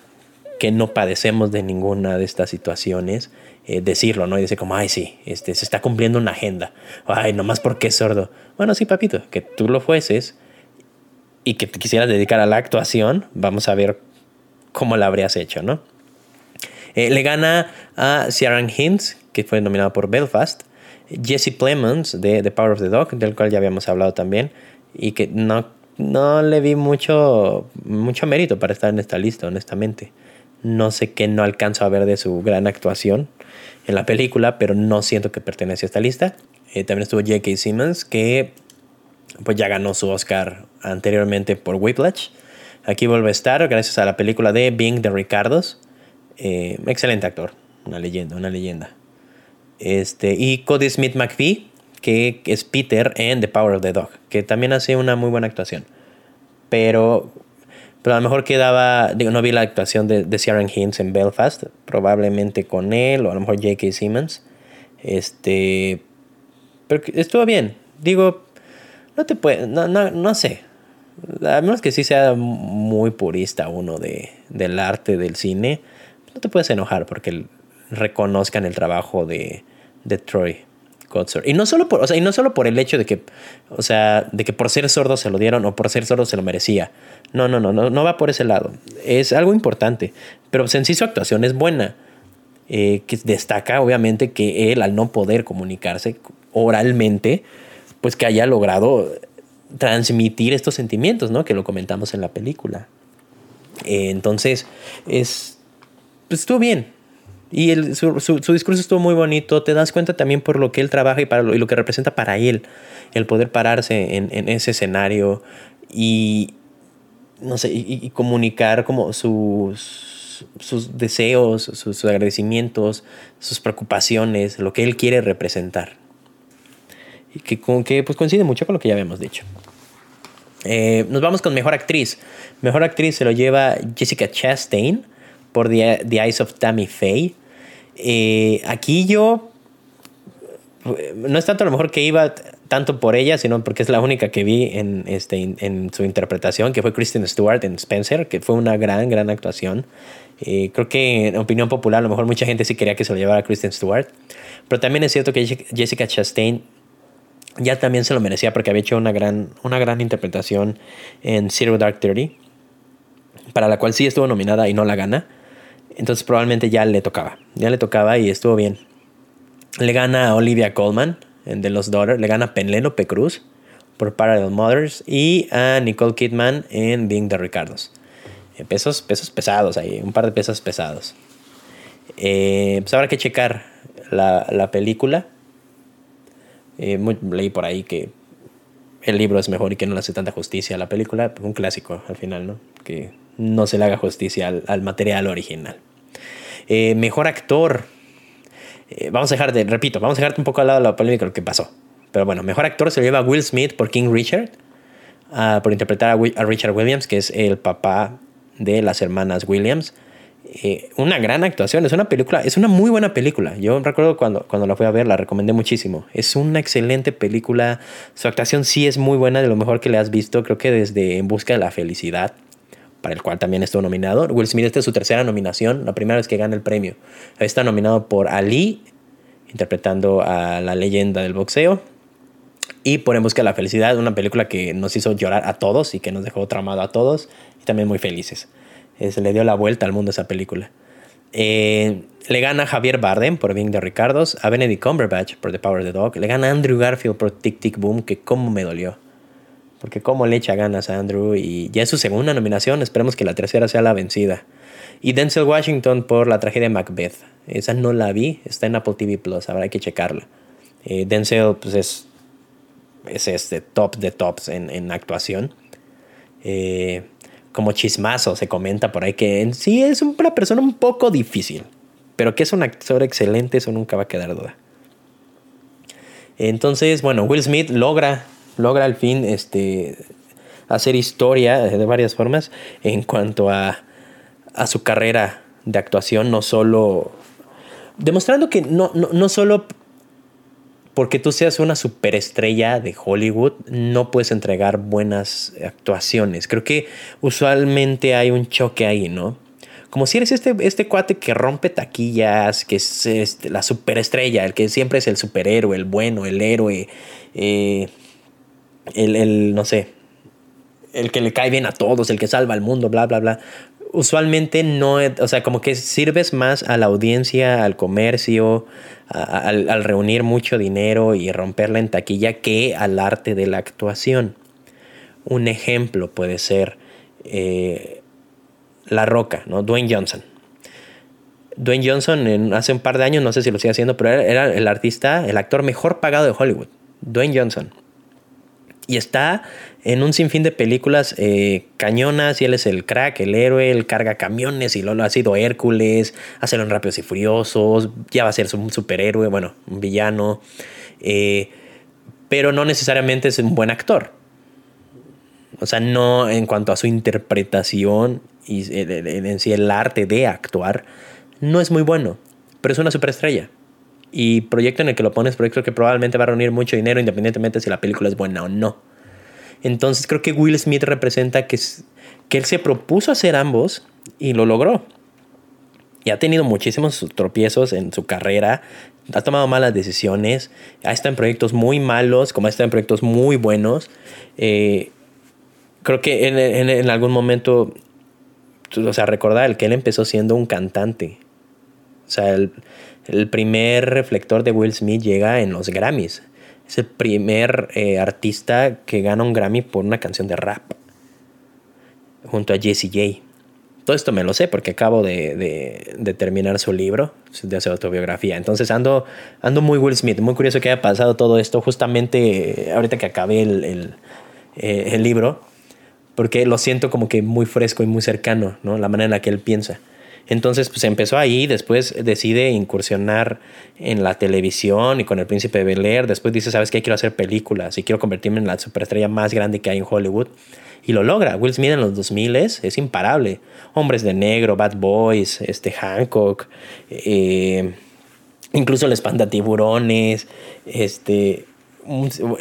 que no padecemos de ninguna de estas situaciones eh, decirlo, ¿no? Y dice como, ay, sí, este, se está cumpliendo una agenda. Ay, nomás porque es sordo. Bueno, sí, papito, que tú lo fueses y que te quisieras dedicar a la actuación, vamos a ver cómo la habrías hecho, ¿no? Eh, le gana a Ciaran Hinds, que fue nominado por Belfast, Jesse Plemons de The Power of the Dog, del cual ya habíamos hablado también, y que no, no le vi mucho, mucho mérito para estar en esta lista, honestamente. No sé qué no alcanzo a ver de su gran actuación en la película, pero no siento que pertenece a esta lista. Eh, también estuvo J.K. Simmons, que pues ya ganó su Oscar anteriormente por Whiplash. Aquí vuelve a estar gracias a la película de Being de Ricardos. Eh, excelente actor, una leyenda, una leyenda. Este, y Cody Smith McPhee, que es Peter en The Power of the Dog, que también hace una muy buena actuación. Pero, pero a lo mejor quedaba, digo, no vi la actuación de, de Ciaran Hinds en Belfast, probablemente con él, o a lo mejor J.K. Simmons. Este, pero estuvo bien. Digo, no te puede, no, no, no sé. A menos que sí sea muy purista uno de, del arte del cine, no te puedes enojar porque reconozcan el trabajo de, de Troy. Y no solo por, o sea, y no solo por el hecho de que, o sea, de que por ser sordo se lo dieron o por ser sordo se lo merecía. No, no, no, no, no va por ese lado. Es algo importante. Pero en sí su actuación es buena. Eh, que destaca obviamente que él al no poder comunicarse oralmente, pues que haya logrado transmitir estos sentimientos, ¿no? Que lo comentamos en la película. Eh, entonces, es, pues estuvo bien. Y el, su, su, discurso estuvo muy bonito. Te das cuenta también por lo que él trabaja y, para lo, y lo que representa para él. El poder pararse en, en ese escenario y, no sé, y, comunicar como sus, sus deseos, sus, sus agradecimientos, sus preocupaciones, lo que él quiere representar. Y que, con, que pues coincide mucho con lo que ya habíamos dicho. Eh, nos vamos con Mejor Actriz. Mejor Actriz se lo lleva Jessica Chastain por The, The Eyes of Tammy Faye. Eh, aquí yo no es tanto a lo mejor que iba tanto por ella, sino porque es la única que vi en, este, en su interpretación, que fue Kristen Stewart en Spencer, que fue una gran, gran actuación. Eh, creo que en opinión popular, a lo mejor mucha gente sí quería que se lo llevara Kristen Stewart. Pero también es cierto que Jessica Chastain ya también se lo merecía porque había hecho una gran, una gran interpretación en Zero Dark Thirty, para la cual sí estuvo nominada y no la gana. Entonces probablemente ya le tocaba, ya le tocaba y estuvo bien. Le gana a Olivia Colman en The Lost Daughter, le gana a Penélope Cruz por Parallel Mothers y a Nicole Kidman en Being the Ricardos. Eh, pesos, pesos pesados ahí, un par de pesos pesados. Eh, pues habrá que checar la, la película eh, leí por ahí que el libro es mejor y que no le hace tanta justicia a la película. Un clásico al final, ¿no? Que no se le haga justicia al, material original. Eh, mejor actor. Eh, vamos a dejar de, repito, vamos a dejarte un poco al lado de la polémica lo que pasó. Pero bueno, mejor actor se lo lleva Will Smith por King Richard, ah, por interpretar a, Richard Williams, que es el papá de las hermanas Williams. Eh, una gran actuación. Es una película, es una muy buena película. Yo recuerdo cuando, cuando la fui a ver, la recomendé muchísimo. Es una excelente película. Su actuación sí es muy buena, de lo mejor que le has visto. Creo que desde En Busca de la Felicidad, para el cual también estuvo nominado. Will Smith, esta es su tercera nominación, la primera vez que gana el premio. Está nominado por Ali, interpretando a la leyenda del boxeo. Y por En Busca de la Felicidad, una película que nos hizo llorar a todos y que nos dejó tramado a todos y también muy felices. Eh, se le dio la vuelta al mundo esa película. Eh, le gana Javier Bardem por Being de Ricardos, a Benedict Cumberbatch por The Power of the Dog, le gana Andrew Garfield por Tic Tic Boom, que cómo me dolió. Porque cómo le echa ganas a Andrew y ya es su segunda nominación, esperemos que la tercera sea la vencida. Y Denzel Washington por la tragedia Macbeth. Esa no la vi, está en Apple TV Plus, habrá que checarla. Eh, Denzel pues es, es este top de tops en, en actuación. Eh, como chismazo se comenta por ahí que en sí es una persona un poco difícil, pero que es un actor excelente, eso nunca va a quedar duda. Entonces, bueno, Will Smith logra, logra al fin este, hacer historia de varias formas en cuanto a, a su carrera de actuación, no solo demostrando que no, no, no solo porque tú seas una superestrella de Hollywood, no puedes entregar buenas actuaciones. Creo que usualmente hay un choque ahí, ¿no? Como si eres este, este cuate que rompe taquillas, que es este, la superestrella, el que siempre es el superhéroe, el bueno, el héroe, eh, el, el, no sé, el que le cae bien a todos, el que salva al mundo, bla, bla, bla. usualmente no, o sea, como que sirves más a la audiencia, al comercio, al, reunir mucho dinero y romperla en taquilla que al arte de la actuación. Un ejemplo puede ser eh, La Roca, ¿no? Dwayne Johnson. Dwayne Johnson hace un par de años, no sé si lo sigue haciendo, pero era el artista, el actor mejor pagado de Hollywood. Dwayne Johnson. Y está en un sinfín de películas eh, cañonas y él es el crack, el héroe, él carga camiones y lo ha sido Hércules, hace en Rápidos y Furiosos, ya va a ser un superhéroe, bueno, un villano, eh, pero no necesariamente es un buen actor. O sea, no en cuanto a su interpretación y en sí el arte de actuar, no es muy bueno, pero es una superestrella. Y proyecto en el que lo pones, proyecto que probablemente va a reunir mucho dinero independientemente si la película es buena o no. Entonces creo que Will Smith representa que, que él se propuso hacer ambos y lo logró. Y ha tenido muchísimos tropiezos en su carrera, ha tomado malas decisiones, ha estado en proyectos muy malos, como ha estado en proyectos muy buenos. Eh, creo que en, en, algún momento, o sea, recordar que él empezó siendo un cantante. O sea, el, el primer reflector de Will Smith llega en los Grammys. Es el primer eh, artista que gana un Grammy por una canción de rap. Junto a Jesse J. Todo esto me lo sé porque acabo de, terminar su libro de su autobiografía. Entonces ando, ando muy Will Smith. Muy curioso que haya pasado todo esto justamente eh, ahorita que acabé el, eh, el libro. Porque lo siento como que muy fresco y muy cercano, ¿no? La manera en la que él piensa. Entonces, pues empezó ahí, después decide incursionar en la televisión y con el príncipe de Bel Air. Después dice, ¿sabes qué? Quiero hacer películas y quiero convertirme en la superestrella más grande que hay en Hollywood. Y lo logra. Will Smith en los 2000 es imparable. Hombres de Negro, Bad Boys, este Hancock, eh, incluso el espanta tiburones, este,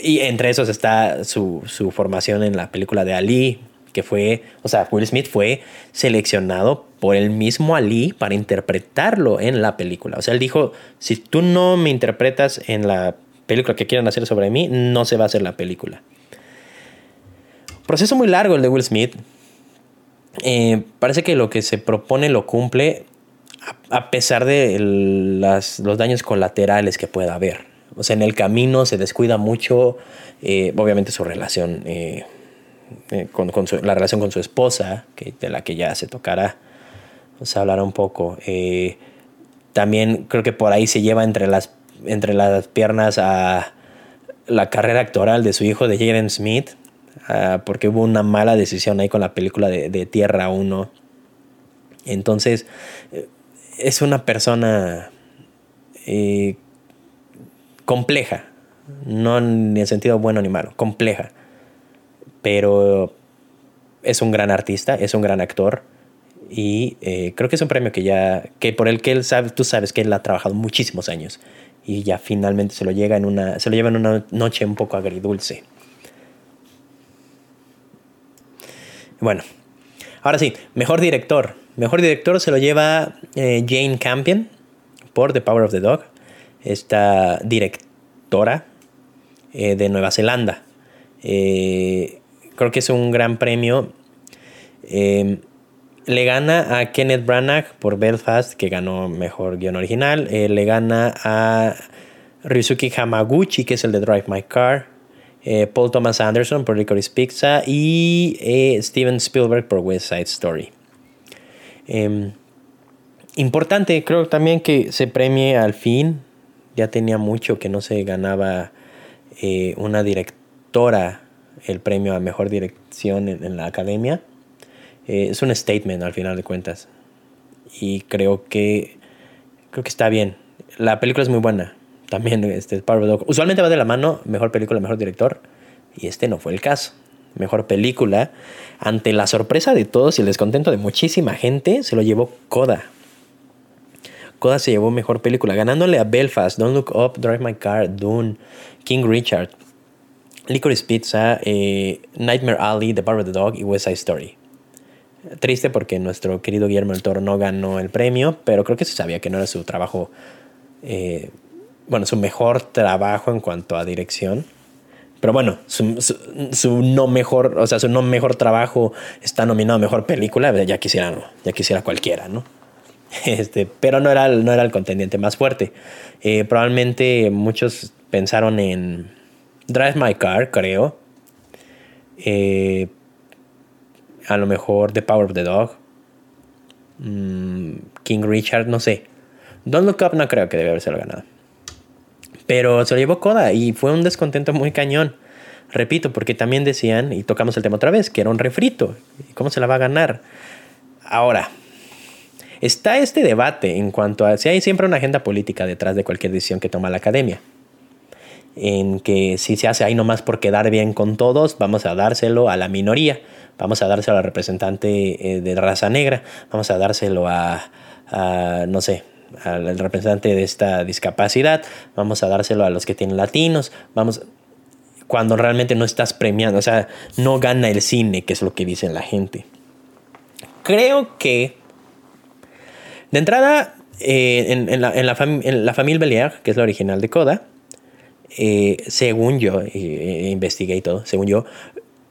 y entre esos está su, su formación en la película de Ali, que fue, o sea, Will Smith fue seleccionado por el mismo Ali para interpretarlo en la película. O sea, él dijo, si tú no me interpretas en la película que quieran hacer sobre mí, no se va a hacer la película. Proceso muy largo el de Will Smith. Eh, parece que lo que se propone lo cumple a, pesar de los daños colaterales que pueda haber. O sea, en el camino se descuida mucho, eh, obviamente, su relación eh, eh, con, la relación con su esposa, que, de la que ya se tocará, se hablará un poco. Eh, también creo que por ahí se lleva entre las, entre las piernas a la carrera actoral de su hijo de Jaden Smith, ah, porque hubo una mala decisión ahí con la película de, Tierra 1. Entonces, eh, es una persona compleja, no en el sentido bueno ni malo, compleja pero es un gran artista, es un gran actor y eh, creo que es un premio que ya, que por el que él sabe, tú sabes que él ha trabajado muchísimos años y ya finalmente se lo, llega en una, se lo lleva en una noche un poco agridulce. Bueno, ahora sí, mejor director. Mejor director se lo lleva eh, Jane Campion por The Power of the Dog, esta directora eh, de Nueva Zelanda. Creo que es un gran premio. Eh, le gana a Kenneth Branagh por Belfast, que ganó mejor guion original. Eh, le gana a Ryusuke Hamaguchi, que es el de Drive My Car. Eh, Paul Thomas Anderson por Licorice Pizza. Y Steven Spielberg por West Side Story. Em, importante, creo también que se premie al fin. Ya tenía mucho que no se ganaba una directora el premio a mejor dirección en, la academia. Eh, es un statement al final de cuentas. Y creo que, creo que está bien. La película es muy buena. También, este, Power. Usualmente va de la mano mejor película, mejor director. Y este no fue el caso. Mejor película. Ante la sorpresa de todos y el descontento de muchísima gente, se lo llevó Coda. Coda se llevó mejor película, ganándole a Belfast, Don't Look Up, Drive My Car, Dune, King Richard, Licorice Pizza, eh, Nightmare Alley, The Power of the Dog y West Side Story. Triste porque nuestro querido Guillermo del Toro no ganó el premio, pero creo que se sabía que no era su trabajo, eh, bueno, su mejor trabajo en cuanto a dirección. Pero bueno, su, no mejor, o sea, su no mejor trabajo está nominado a mejor película, ya quisiera, ya quisiera cualquiera, ¿no? Este, pero no era, no era el contendiente más fuerte. Eh, probablemente muchos pensaron en Drive My Car, creo. Eh, a lo mejor The Power of the Dog. Mm, King Richard, no sé. Don't Look Up no creo que debe haberse ganado. Pero se lo llevó Coda y fue un descontento muy cañón. Repito, porque también decían, y tocamos el tema otra vez, que era un refrito. ¿Cómo se la va a ganar? Ahora, está este debate en cuanto a si hay siempre una agenda política detrás de cualquier decisión que toma la academia. En que si se hace ahí nomás por quedar bien con todos, vamos a dárselo a la minoría, vamos a dárselo al representante eh, de raza negra, vamos a dárselo a, no sé, al representante de esta discapacidad, vamos a dárselo a los que tienen latinos, vamos cuando realmente no estás premiando, o sea, no gana el cine, que es lo que dice la gente. Creo que de entrada, eh, en, la, en, la familia Belier, que es la original de Coda, eh, según yo, investigué y todo, según yo,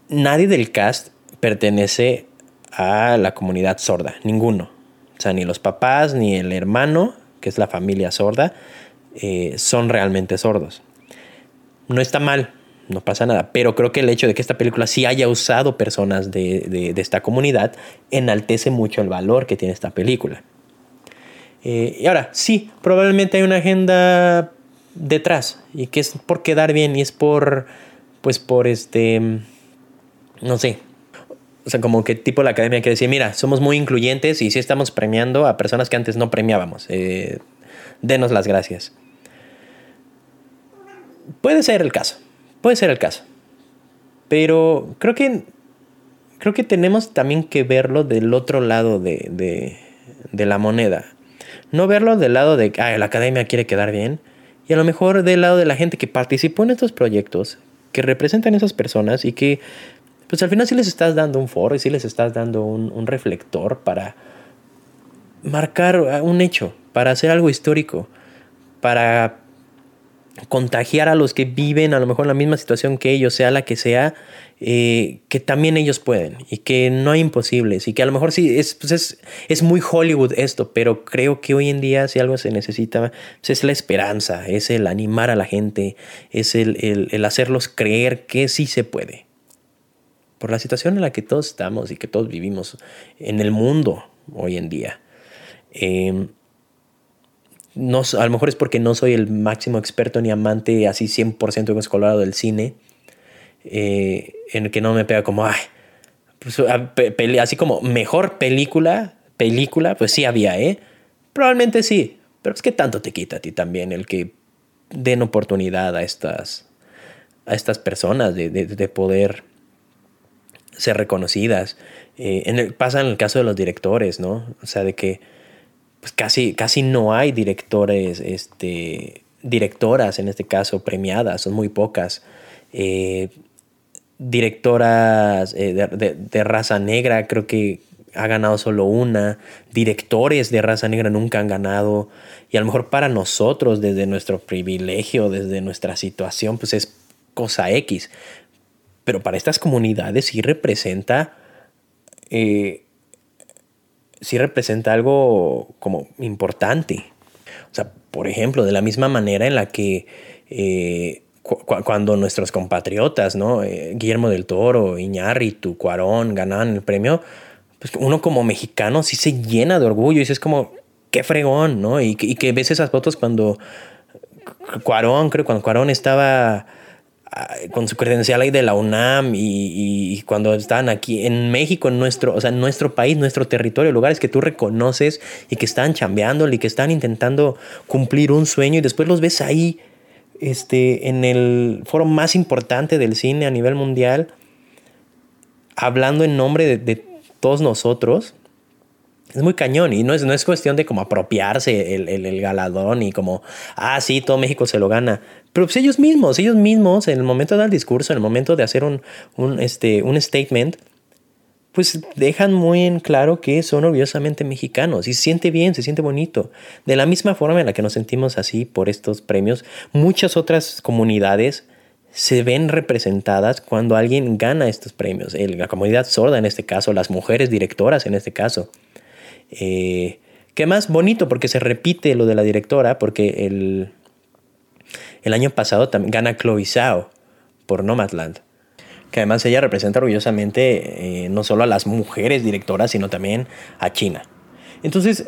nadie del cast pertenece a la comunidad sorda, ninguno. O sea, ni los papás, ni el hermano, que es la familia sorda, eh, son realmente sordos. No está mal, no pasa nada, pero creo que el hecho de que esta película sí haya usado personas de esta comunidad enaltece mucho el valor que tiene esta película. Eh, y ahora, sí, probablemente hay una agenda detrás y que es por quedar bien y es por, pues por este, no sé. O sea, como que tipo la academia que decía, mira, somos muy incluyentes y sí estamos premiando a personas que antes no premiábamos. Eh, denos las gracias. Puede ser el caso, puede ser el caso. Pero creo que, creo que tenemos también que verlo del otro lado de, de, de la moneda. No verlo del lado de que la academia quiere quedar bien. Y a lo mejor del lado de la gente que participó en estos proyectos, que representan a esas personas y que, pues al final sí les estás dando un foro y sí les estás dando un, un reflector para marcar un hecho, para hacer algo histórico, para contagiar a los que viven a lo mejor la misma situación que ellos, sea la que sea, eh, que también ellos pueden y que no hay imposibles y que a lo mejor sí es, pues es, es, muy Hollywood esto, pero creo que hoy en día si algo se necesita pues es la esperanza, es el animar a la gente, es el, el, hacerlos creer que sí se puede. Por la situación en la que todos estamos y que todos vivimos en el mundo hoy en día. Eh, no, a lo mejor es porque no soy el máximo experto ni amante así 100% escolado del cine, eh, en el que no me pega como, pues, así como mejor película, película, pues sí había, ¿eh? Probablemente sí, pero es que tanto te quita a ti también el que den oportunidad a estas, a estas personas de, de, poder ser reconocidas. Eh, pasa en el caso de los directores, ¿no? O sea, de que pues casi, casi no hay directores, este, directoras en este caso premiadas, son muy pocas. Eh, directoras eh, de, raza negra, creo que ha ganado solo una. Directores de raza negra nunca han ganado. Y a lo mejor para nosotros, desde nuestro privilegio, desde nuestra situación, pues es cosa X. Pero para estas comunidades sí representa eh, sí representa algo como importante. O sea, por ejemplo, de la misma manera en la que eh, cuando nuestros compatriotas, ¿no? Eh, Guillermo del Toro, Iñárritu, Cuarón ganaban el premio, pues uno como mexicano sí se llena de orgullo y es como, qué fregón, ¿no? Y, que ves esas fotos cuando Cuarón, creo, cuando Cuarón estaba con su credencial ahí de la UNAM y, cuando están aquí en México, en nuestro, o sea, nuestro país, nuestro territorio, lugares que tú reconoces y que están chambeándole y que están intentando cumplir un sueño y después los ves ahí este, en el foro más importante del cine a nivel mundial, hablando en nombre de, todos nosotros. Es muy cañón y no es, no es cuestión de como apropiarse el, el, el galadón y como, ah, sí, todo México se lo gana. Pero pues ellos mismos, ellos mismos, en el momento de dar discurso, en el momento de hacer un, un, este, un statement, pues dejan muy en claro que son orgullosamente mexicanos y se siente bien, se siente bonito. De la misma forma en la que nos sentimos así por estos premios, muchas otras comunidades se ven representadas cuando alguien gana estos premios. la comunidad sorda en este caso, las mujeres directoras en este caso. Eh, qué más bonito porque se repite lo de la directora, porque el, el año pasado también gana Chloe por Nomadland. Que además ella representa orgullosamente eh, no solo a las mujeres directoras, sino también a China. Entonces,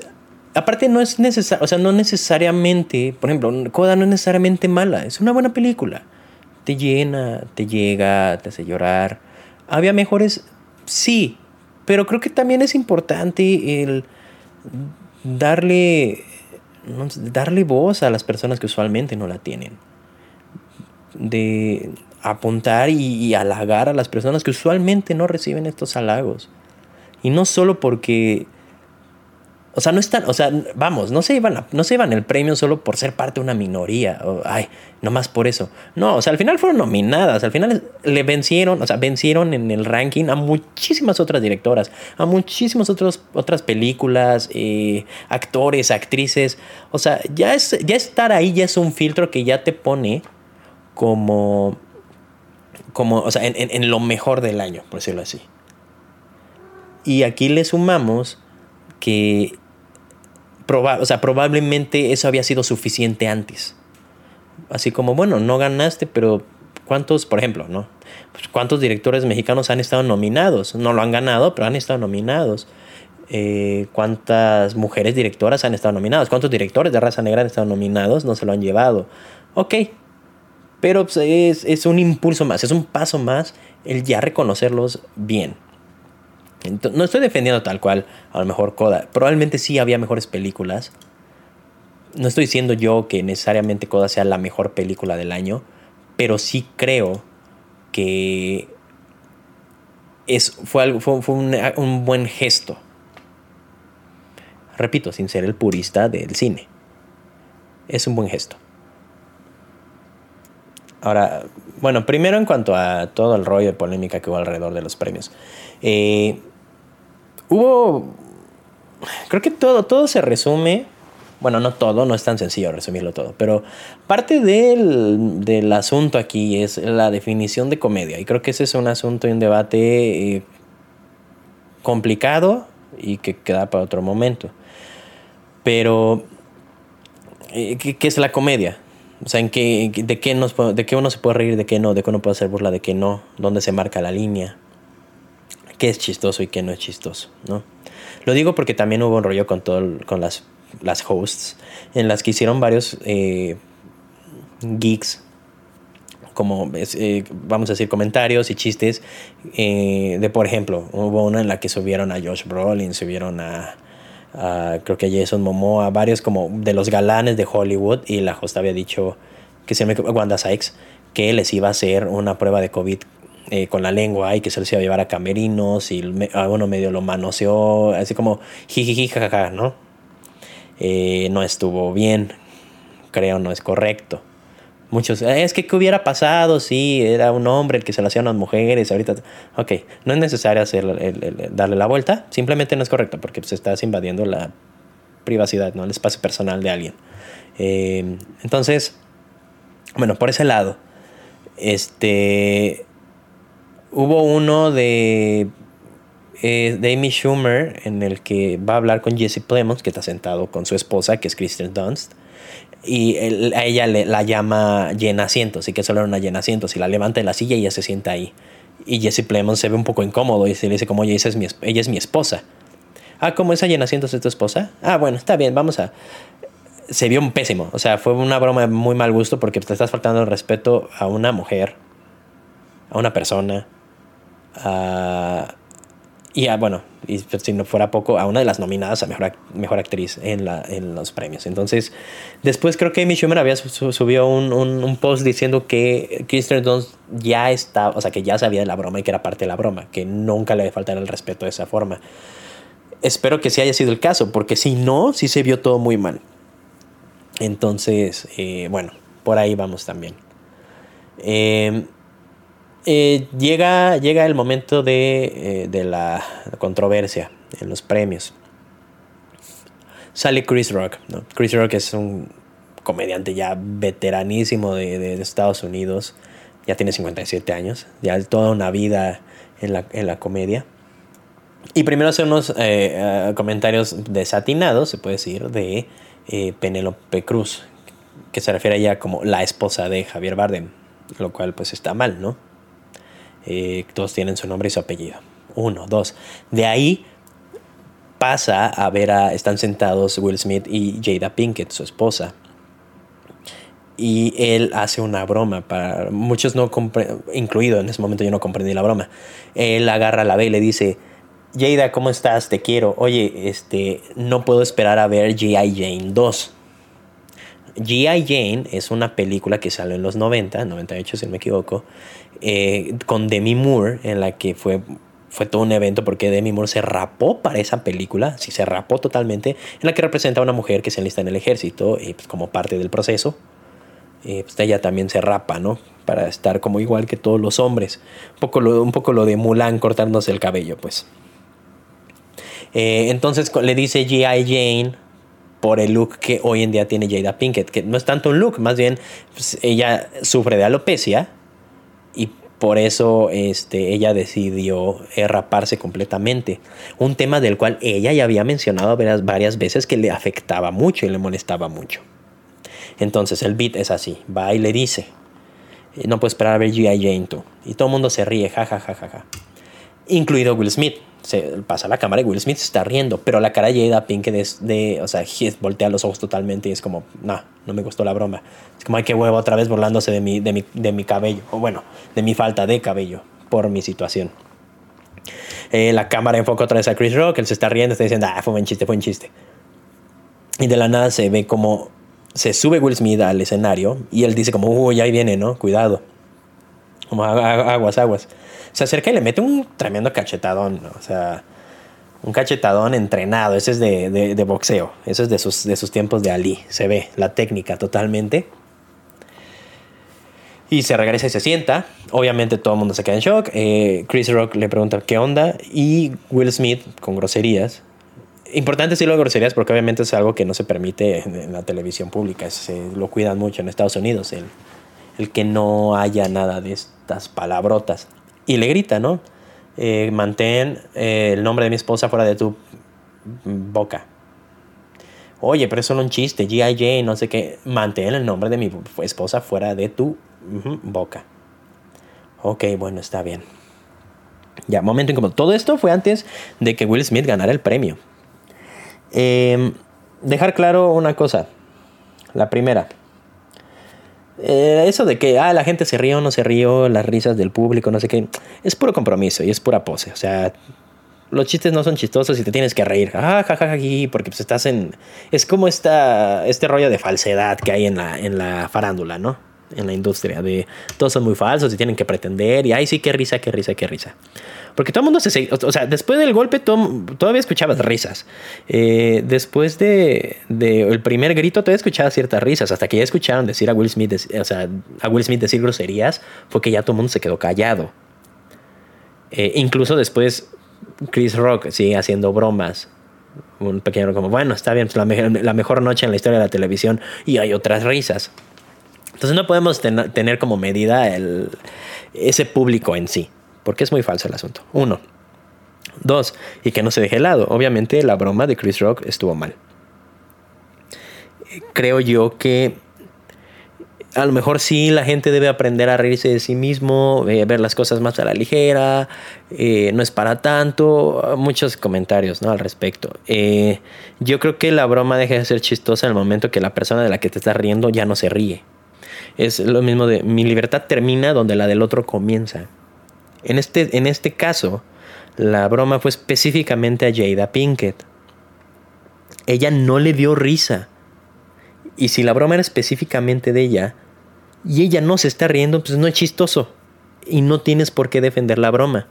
aparte no es necesario, o sea, no necesariamente, por ejemplo, Coda no es necesariamente mala, es una buena película. Te llena, te llega, te hace llorar. Había mejores, sí, pero creo que también es importante el darle, darle voz a las personas que usualmente no la tienen. De apuntar y, y halagar a las personas que usualmente no reciben estos halagos. Y no solo porque o sea, no están, o sea, vamos, no se iban no se iban el premio solo por ser parte de una minoría. O, ay, más por eso. No, o sea, al final fueron nominadas. Al final le vencieron, o sea, vencieron en el ranking a muchísimas otras directoras, a muchísimas otros, otras películas, eh, actores, actrices. O sea, ya, es, ya estar ahí ya es un filtro que ya te pone como, como o sea, en, en lo mejor del año, por decirlo así. Y aquí le sumamos que o sea, probablemente eso había sido suficiente antes. Así como, bueno, no ganaste, pero ¿cuántos, por ejemplo, no? Pues, ¿Cuántos directores mexicanos han estado nominados? No lo han ganado, pero han estado nominados. Eh, ¿Cuántas mujeres directoras han estado nominadas? ¿Cuántos directores de raza negra han estado nominados? No se lo han llevado. Ok, pero pues, es, un impulso más, es un paso más el ya reconocerlos bien no estoy defendiendo tal cual, a lo mejor Coda. Probablemente sí había mejores películas. No estoy diciendo yo que necesariamente Coda sea la mejor película del año, pero sí creo que es, fue, algo, fue, un, un buen gesto. Repito, sin ser el purista del cine. Es un buen gesto. Ahora, bueno, primero en cuanto a todo el rollo de polémica que hubo alrededor de los premios. Eh, hubo. Creo que todo, todo se resume. Bueno, no todo, no es tan sencillo resumirlo todo, pero parte del, del asunto aquí es la definición de comedia. Y creo que ese es un asunto y un debate eh, complicado y que queda para otro momento. Pero, eh, ¿qué, es la comedia? O sea, ¿en qué, de, qué nos, ¿de qué uno se puede reír, de qué no? ¿De qué uno puede hacer burla, de qué no? ¿Dónde se marca la línea? qué es chistoso y qué no es chistoso, ¿no? Lo digo porque también hubo un rollo con, todo, con las, las hosts, en las que hicieron varios eh, geeks, como eh, vamos a decir comentarios y chistes eh, de, por ejemplo, hubo una en la que subieron a Josh Brolin, subieron a, creo que Jason Momoa, varios como de los galanes de Hollywood y la host había dicho que se me Wanda Sykes que les iba a hacer una prueba de COVID eh, con la lengua y que se les iba a llevar a camerinos y bueno, medio lo manoseó, así como jijiji, jajaja, ¿no? Eh, no estuvo bien, creo, no es correcto. Muchos, eh, es que ¿qué hubiera pasado si era un hombre el que se lo hacían las mujeres? Ahorita, ok, no es necesario hacer darle la vuelta, simplemente no es correcto porque pues, estás invadiendo la privacidad, ¿no? el espacio personal de alguien. entonces, bueno, por ese lado, este, Hubo uno de, eh, de Amy Schumer en el que va a hablar con Jesse Plemons, que está sentado con su esposa, que es Kristen Dunst. Y a ella le, la llama llena asientos, y que solo era una llena asientos. Y la levanta de la silla y ella se sienta ahí. Y Jesse Plemons se ve un poco incómodo y se le dice como, oye, es mi, ella es mi esposa. Ah, ¿cómo esa llena asientos es tu esposa? Ah, bueno, está bien, vamos a... Se vio un pésimo. O sea, fue una broma de muy mal gusto porque te estás faltando el respeto a una mujer, a una persona, y a, bueno, y si no fuera poco, a una de las nominadas a mejor, mejor actriz en, la, en los premios. Entonces, después creo que Amy Schumer había subió un, un, post diciendo que Kristen Dunst ya estaba, o sea, que ya sabía de la broma y que era parte de la broma, que nunca le faltara el respeto de esa forma. Espero que sí haya sido el caso, porque si no, sí se vio todo muy mal. Entonces, eh, bueno, por ahí vamos también. Eh, eh, llega, llega el momento de, eh, la controversia en los premios. Sale Chris Rock. Chris Rock es un comediante ya veteranísimo de, Estados Unidos. ya tiene 57 años, ya toda una vida en la, en la comedia. Y primero hacer unos eh, comentarios desatinados, se puede decir, de Penélope Cruz, que se refiere a ella como la esposa de Javier Bardem, lo cual pues está mal, ¿no? Todos tienen su nombre y su apellido. Uno, dos. De ahí pasa a ver a, están sentados Will Smith y Jada Pinkett, su esposa. Y él hace una broma para muchos no incluido en ese momento yo no comprendí la broma. Él agarra la ve y le dice, Jada, ¿cómo estás? Te quiero. Oye, este, no puedo esperar a ver G.I. Jane 2. G.I. Jane es una película que salió en los 90, 98 si no me equivoco, eh, con Demi Moore, en la que fue fue todo un evento porque Demi Moore se rapó para esa película, sí se rapó totalmente, en la que representa a una mujer que se enlista en el ejército y pues, como parte del proceso. Eh, pues ella también se rapa, ¿no? Para estar como igual que todos los hombres. Un poco lo, de Mulan cortándose el cabello, pues. Eh, entonces le dice G.I. Jane por el look que hoy en día tiene Jada Pinkett, que no es tanto un look, más bien pues, ella sufre de alopecia y por eso este, ella decidió raparse completamente. Un tema del cual ella ya había mencionado varias, veces que le afectaba mucho y le molestaba mucho. Entonces el beat es así, va y le dice, no puedo esperar a ver G.I. Jane. Y todo el mundo se ríe, ja, ja, ja, ja, ja. Incluido Will Smith. Se pasa la cámara y Will Smith se está riendo, pero la cara de Jada Pinkett es de, o sea, voltea los ojos totalmente y es como, no, no me gustó la broma. Es como, hay que huevo otra vez burlándose de mi, de mi, de mi cabello, o bueno, de mi falta de cabello por mi situación. Eh, la cámara enfoca otra vez a Chris Rock, él se está riendo, está diciendo, ah, fue un chiste, fue un chiste. Y de la nada se ve como se sube Will Smith al escenario y él dice como, uy, ahí viene, ¿no? Cuidado. Como aguas, aguas. Se acerca y le mete un tremendo cachetadón, ¿no? O sea, un cachetadón entrenado. Ese es de, de, boxeo. Ese es de sus, de sus tiempos de Ali. Se ve la técnica totalmente. Y se regresa y se sienta. Obviamente todo el mundo se queda en shock. Eh, Chris Rock le pregunta qué onda. Y Will Smith, con groserías. Importante decirlo de groserías porque obviamente es algo que no se permite en, la televisión pública. Se lo cuidan mucho en Estados Unidos. El, el que no haya nada de estas palabrotas. Y le grita, ¿no? Eh, mantén eh, el nombre de mi esposa fuera de tu boca. Oye, pero es solo un chiste, G.I.J., no sé qué. Mantén el nombre de mi esposa fuera de tu boca. Ok, bueno, está bien. Ya, momento incómodo. Todo esto fue antes de que Will Smith ganara el premio. Em, dejar claro una cosa. La primera. Eh, eso de que ah, la gente se rió o no se rió, las risas del público, no sé qué, es puro compromiso y es pura pose. O sea, los chistes no son chistosos y te tienes que reír. Ah, jajaja, porque pues estás en. Es como esta, este rollo de falsedad que hay en la, en la farándula, ¿no? En la industria. De todos son muy falsos y tienen que pretender. Y ay, sí, qué risa, qué risa, qué risa. Porque todo el mundo se... O sea, después del golpe todavía escuchabas risas. Eh, después de, el primer grito todavía escuchabas ciertas risas. Hasta que ya escucharon decir a Will Smith, o sea, a Will Smith decir groserías, fue que ya todo el mundo se quedó callado. Eh, incluso después Chris Rock sigue haciendo bromas. Un pequeño como, bueno, está bien, la, la, mejor noche en la historia de la televisión y hay otras risas. Entonces no podemos tener como medida el, ese público en sí porque es muy falso el asunto. Uno. Dos, y que no se deje lado. Obviamente la broma de Chris Rock estuvo mal. Creo yo que a lo mejor sí la gente debe aprender a reírse de sí mismo, eh, ver las cosas más a la ligera, eh, no es para tanto, muchos comentarios ¿no? al respecto. Eh, yo creo que la broma deja de ser chistosa en el momento que la persona de la que te estás riendo ya no se ríe. Es lo mismo de mi libertad termina donde la del otro comienza. En este, en este caso, la broma fue específicamente a Jada Pinkett. Ella no le dio risa. Y si la broma era específicamente de ella, y ella no se está riendo, pues no es chistoso. Y no tienes por qué defender la broma.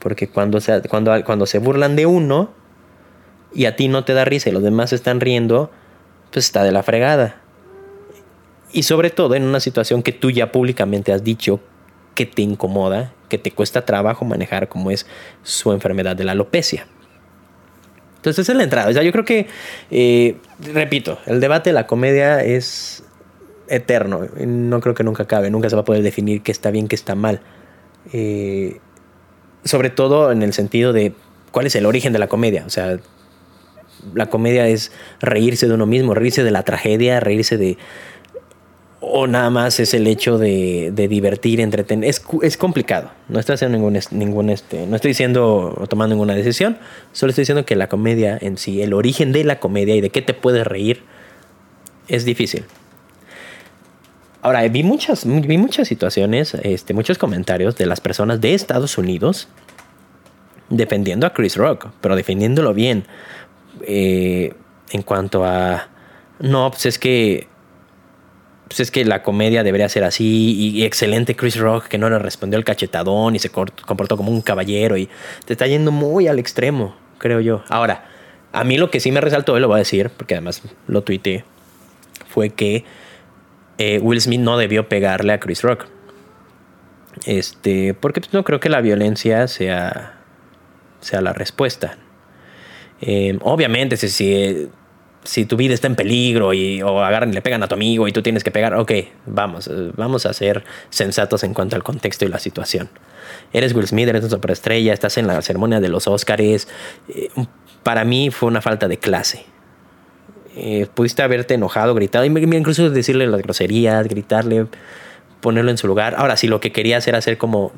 Porque cuando se, cuando, cuando se burlan de uno y a ti no te da risa y los demás están riendo, pues está de la fregada. Y sobre todo en una situación que tú ya públicamente has dicho que te incomoda, que te cuesta trabajo manejar, como es su enfermedad de la alopecia. Entonces, esa es la entrada. O sea, yo creo que, eh, repito, el debate de la comedia es eterno. No creo que nunca acabe. Nunca se va a poder definir qué está bien, qué está mal. Eh, sobre todo en el sentido de cuál es el origen de la comedia. O sea, la comedia es reírse de uno mismo, reírse de la tragedia, reírse de... O nada más es el hecho de, divertir, entretener. Es, es, complicado. No estoy haciendo ningún, ningún este, no estoy diciendo o tomando ninguna decisión. Solo estoy diciendo que la comedia en sí, el origen de la comedia y de qué te puedes reír, es difícil. Ahora, vi muchas, vi muchas situaciones, este, muchos comentarios de las personas de Estados Unidos defendiendo a Chris Rock, pero defendiéndolo bien. Eh, en cuanto a. No, pues es que. Pues es que la comedia debería ser así. Y, excelente Chris Rock que no le respondió el cachetadón y se comportó como un caballero. Y te está yendo muy al extremo, creo yo. Ahora, a mí lo que sí me resaltó, y lo voy a decir, porque además lo tuiteé, fue que eh, Will Smith no debió pegarle a Chris Rock. Este, porque pues, no creo que la violencia sea, sea la respuesta. Eh, obviamente, si, si, si, tu vida está en peligro y, o agarran y le pegan a tu amigo y tú tienes que pegar, ok, vamos, eh, vamos a ser sensatos en cuanto al contexto y la situación. Eres Will Smith, eres una superestrella, estás en la ceremonia de los Oscars. para mí fue una falta de clase. Eh, pudiste haberte enojado, gritado, incluso decirle las groserías, gritarle, ponerlo en su lugar. Ahora, si lo que querías era hacer como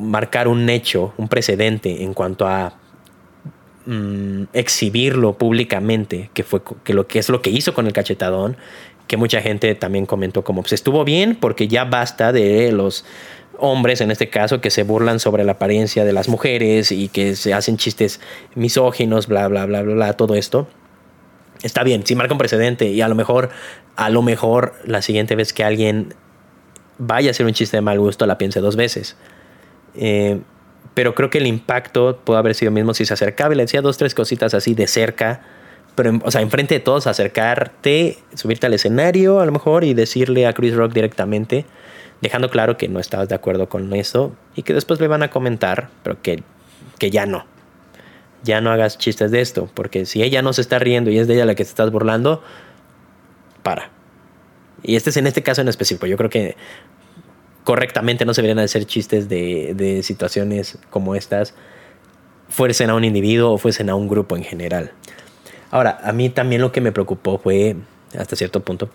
marcar un hecho, un precedente en cuanto a mm, exhibirlo públicamente, que fue que lo que es lo que hizo con el cachetadón, que mucha gente también comentó como pues estuvo bien porque ya basta de los hombres en este caso que se burlan sobre la apariencia de las mujeres y que se hacen chistes misóginos, bla bla bla bla, bla todo esto está bien, si marca un precedente y a lo mejor, a lo mejor la siguiente vez que alguien vaya a hacer un chiste de mal gusto la piense dos veces. Eh, pero creo que el impacto puede haber sido mismo si se acercaba y le decía dos, tres cositas así de cerca. Pero, o sea, enfrente de todos, acercarte, subirte al escenario a lo mejor y decirle a Chris Rock directamente, dejando claro que no estabas de acuerdo con eso y que después le van a comentar, pero que, que ya no ya no hagas chistes de esto, porque si ella no se está riendo y es de ella la que te estás burlando, para. Y este es en este caso en específico. Yo creo que correctamente no se deberían hacer chistes de, de situaciones como estas, fuesen a un individuo o fuesen a un grupo en general. Ahora, a mí también lo que me preocupó fue, hasta cierto punto,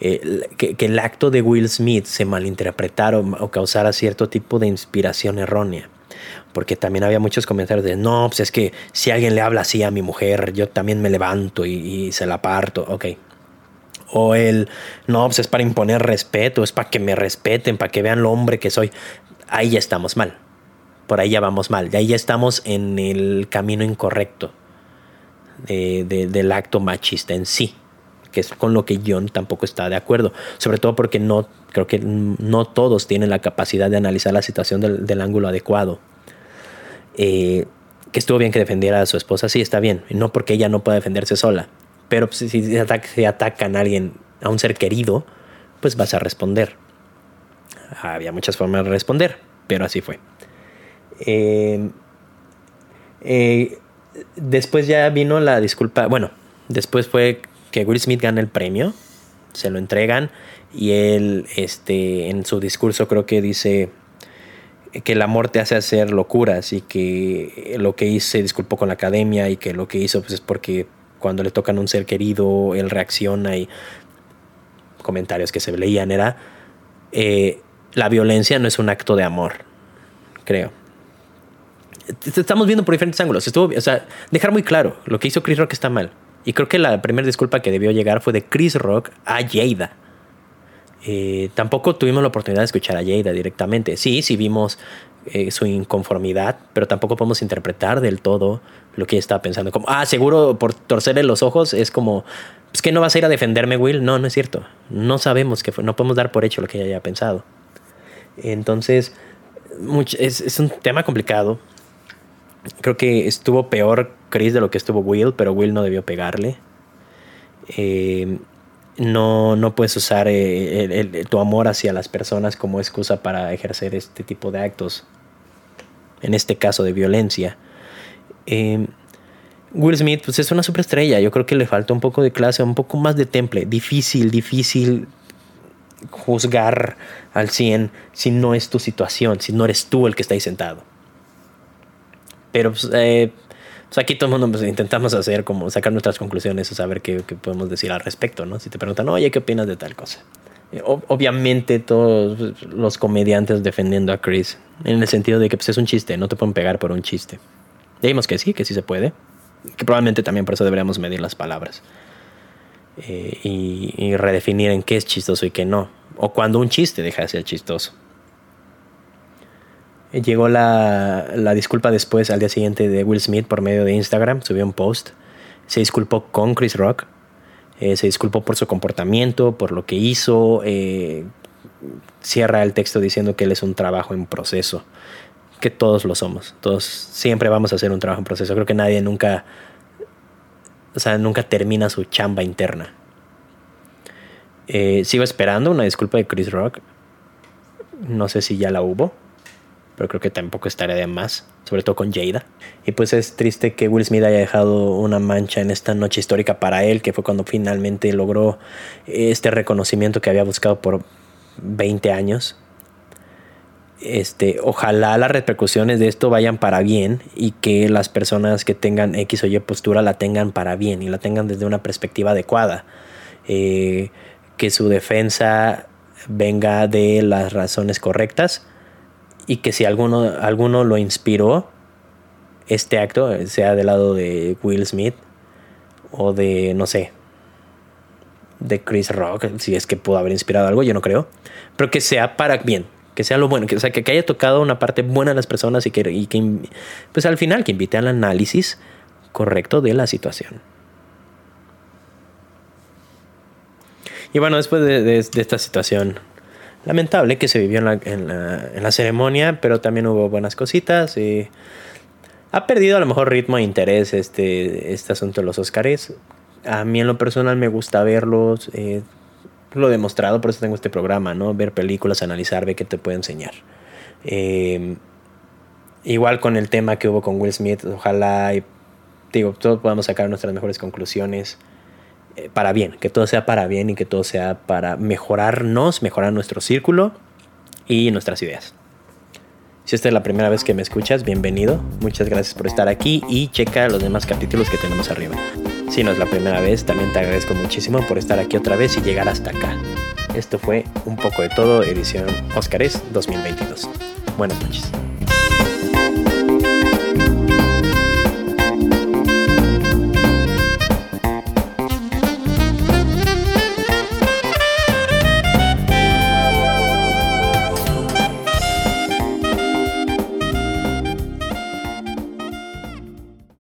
eh, que, el acto de Will Smith se malinterpretara o causara cierto tipo de inspiración errónea porque también había muchos comentarios de, no, pues es que si alguien le habla así a mi mujer, yo también me levanto y, se la parto, ok. O el, no, pues es para imponer respeto, es para que me respeten, para que vean lo hombre que soy. Ahí ya estamos mal. Por ahí ya vamos mal. De ahí ya estamos en el camino incorrecto del acto machista en sí que es con lo que John tampoco está de acuerdo, sobre todo porque no creo que no todos tienen la capacidad de analizar la situación del ángulo adecuado. Eh, que estuvo bien que defendiera a su esposa, sí, está bien, no porque ella no pueda defenderse sola, pero pues, si se, atacan a alguien, a un ser querido, pues vas a responder. Había muchas formas de responder, pero así fue. Eh, eh, después ya vino la disculpa, bueno, después fue que Will Smith gana el premio, se lo entregan y él este, en su discurso creo que dice que el amor te hace hacer locuras y que lo que hice disculpó con la academia y que lo que hizo pues es porque cuando le tocan un ser querido él reacciona y comentarios que se leían era eh, la violencia no es un acto de amor creo. Estamos viendo por diferentes ángulos. O sea dejar muy claro lo que hizo Chris Rock está mal. Y creo que la primera disculpa que debió llegar fue de Chris Rock a Jada eh, tampoco tuvimos la oportunidad de escuchar a Jada directamente. Sí, sí vimos eh, su inconformidad, pero tampoco podemos interpretar del todo lo que ella estaba pensando. Como, ah, seguro por torcerle los ojos es como, es que no vas a ir a defenderme, Will. No, no es cierto. No sabemos que fue, no podemos dar por hecho lo que ella haya pensado. Entonces, es, un tema complicado. Creo que estuvo peor Chris de lo que estuvo Will, pero Will no debió pegarle. Eh, no, no puedes usar eh, tu amor hacia las personas como excusa para ejercer este tipo de actos, en este caso de violencia. Em, Will Smith pues es una superestrella, yo creo que le falta un poco de clase, un poco más de temple, difícil, difícil juzgar al 100 si no es tu situación, si no eres tú el que está ahí sentado. Pero pues, eh, pues aquí todo el mundo pues, intentamos hacer como sacar nuestras conclusiones o saber qué, podemos decir al respecto, ¿no? Si te preguntan, oye, ¿qué opinas de tal cosa? Eh, obviamente todos los comediantes defendiendo a Chris, en el sentido de que pues, es un chiste, no te pueden pegar por un chiste. Digamos que sí, que sí se puede, que probablemente también por eso deberíamos medir las palabras. Eh, y, y, redefinir en qué es chistoso y qué no. O cuando un chiste deja de ser chistoso. Eh, llegó la, la, disculpa después, al día siguiente, de Will Smith por medio de Instagram. Subió un post. Se disculpó con Chris Rock. Eh, se disculpó por su comportamiento, por lo que hizo. cierra el texto diciendo que él es un trabajo en proceso. Que todos lo somos. Todos siempre vamos a hacer un trabajo en proceso. Creo que nadie nunca o sea, nunca termina su chamba interna. Eh, sigo esperando una disculpa de Chris Rock. No sé si ya la hubo, pero creo que tampoco estaría de más, sobre todo con Jada. Y pues es triste que Will Smith haya dejado una mancha en esta noche histórica para él, que fue cuando finalmente logró este reconocimiento que había buscado por 20 años este, ojalá las repercusiones de esto vayan para bien y que las personas que tengan X o Y postura la tengan para bien y la tengan desde una perspectiva adecuada. Eh, que su defensa venga de las razones correctas y que si alguno, alguno lo inspiró, este acto, sea del lado de Will Smith o de, no sé, de Chris Rock, si es que pudo haber inspirado algo, yo no creo, pero que sea para bien, que sea lo bueno, que, o sea, que, haya tocado una parte buena de las personas y que, y que, pues al final, que invite al análisis correcto de la situación. Y bueno, después de, esta situación lamentable que se vivió en la, ceremonia, pero también hubo buenas cositas. Y ha perdido a lo mejor ritmo e interés este, este asunto de los Oscars. A mí en lo personal me gusta verlos. Eh, lo he demostrado, por eso tengo este programa, ¿no? Ver películas, analizar, ver qué te puede enseñar. Eh, igual con el tema que hubo con Will Smith, ojalá, digo, todos podamos sacar nuestras mejores conclusiones para bien, que todo sea para bien y que todo sea para mejorarnos, mejorar nuestro círculo y nuestras ideas. Si esta es la primera vez que me escuchas, bienvenido. Muchas gracias por estar aquí y checa los demás capítulos que tenemos arriba. Si no es la primera vez, también te agradezco muchísimo por estar aquí otra vez y llegar hasta acá. Esto fue un poco de todo, edición Óscares 2022. Buenas noches.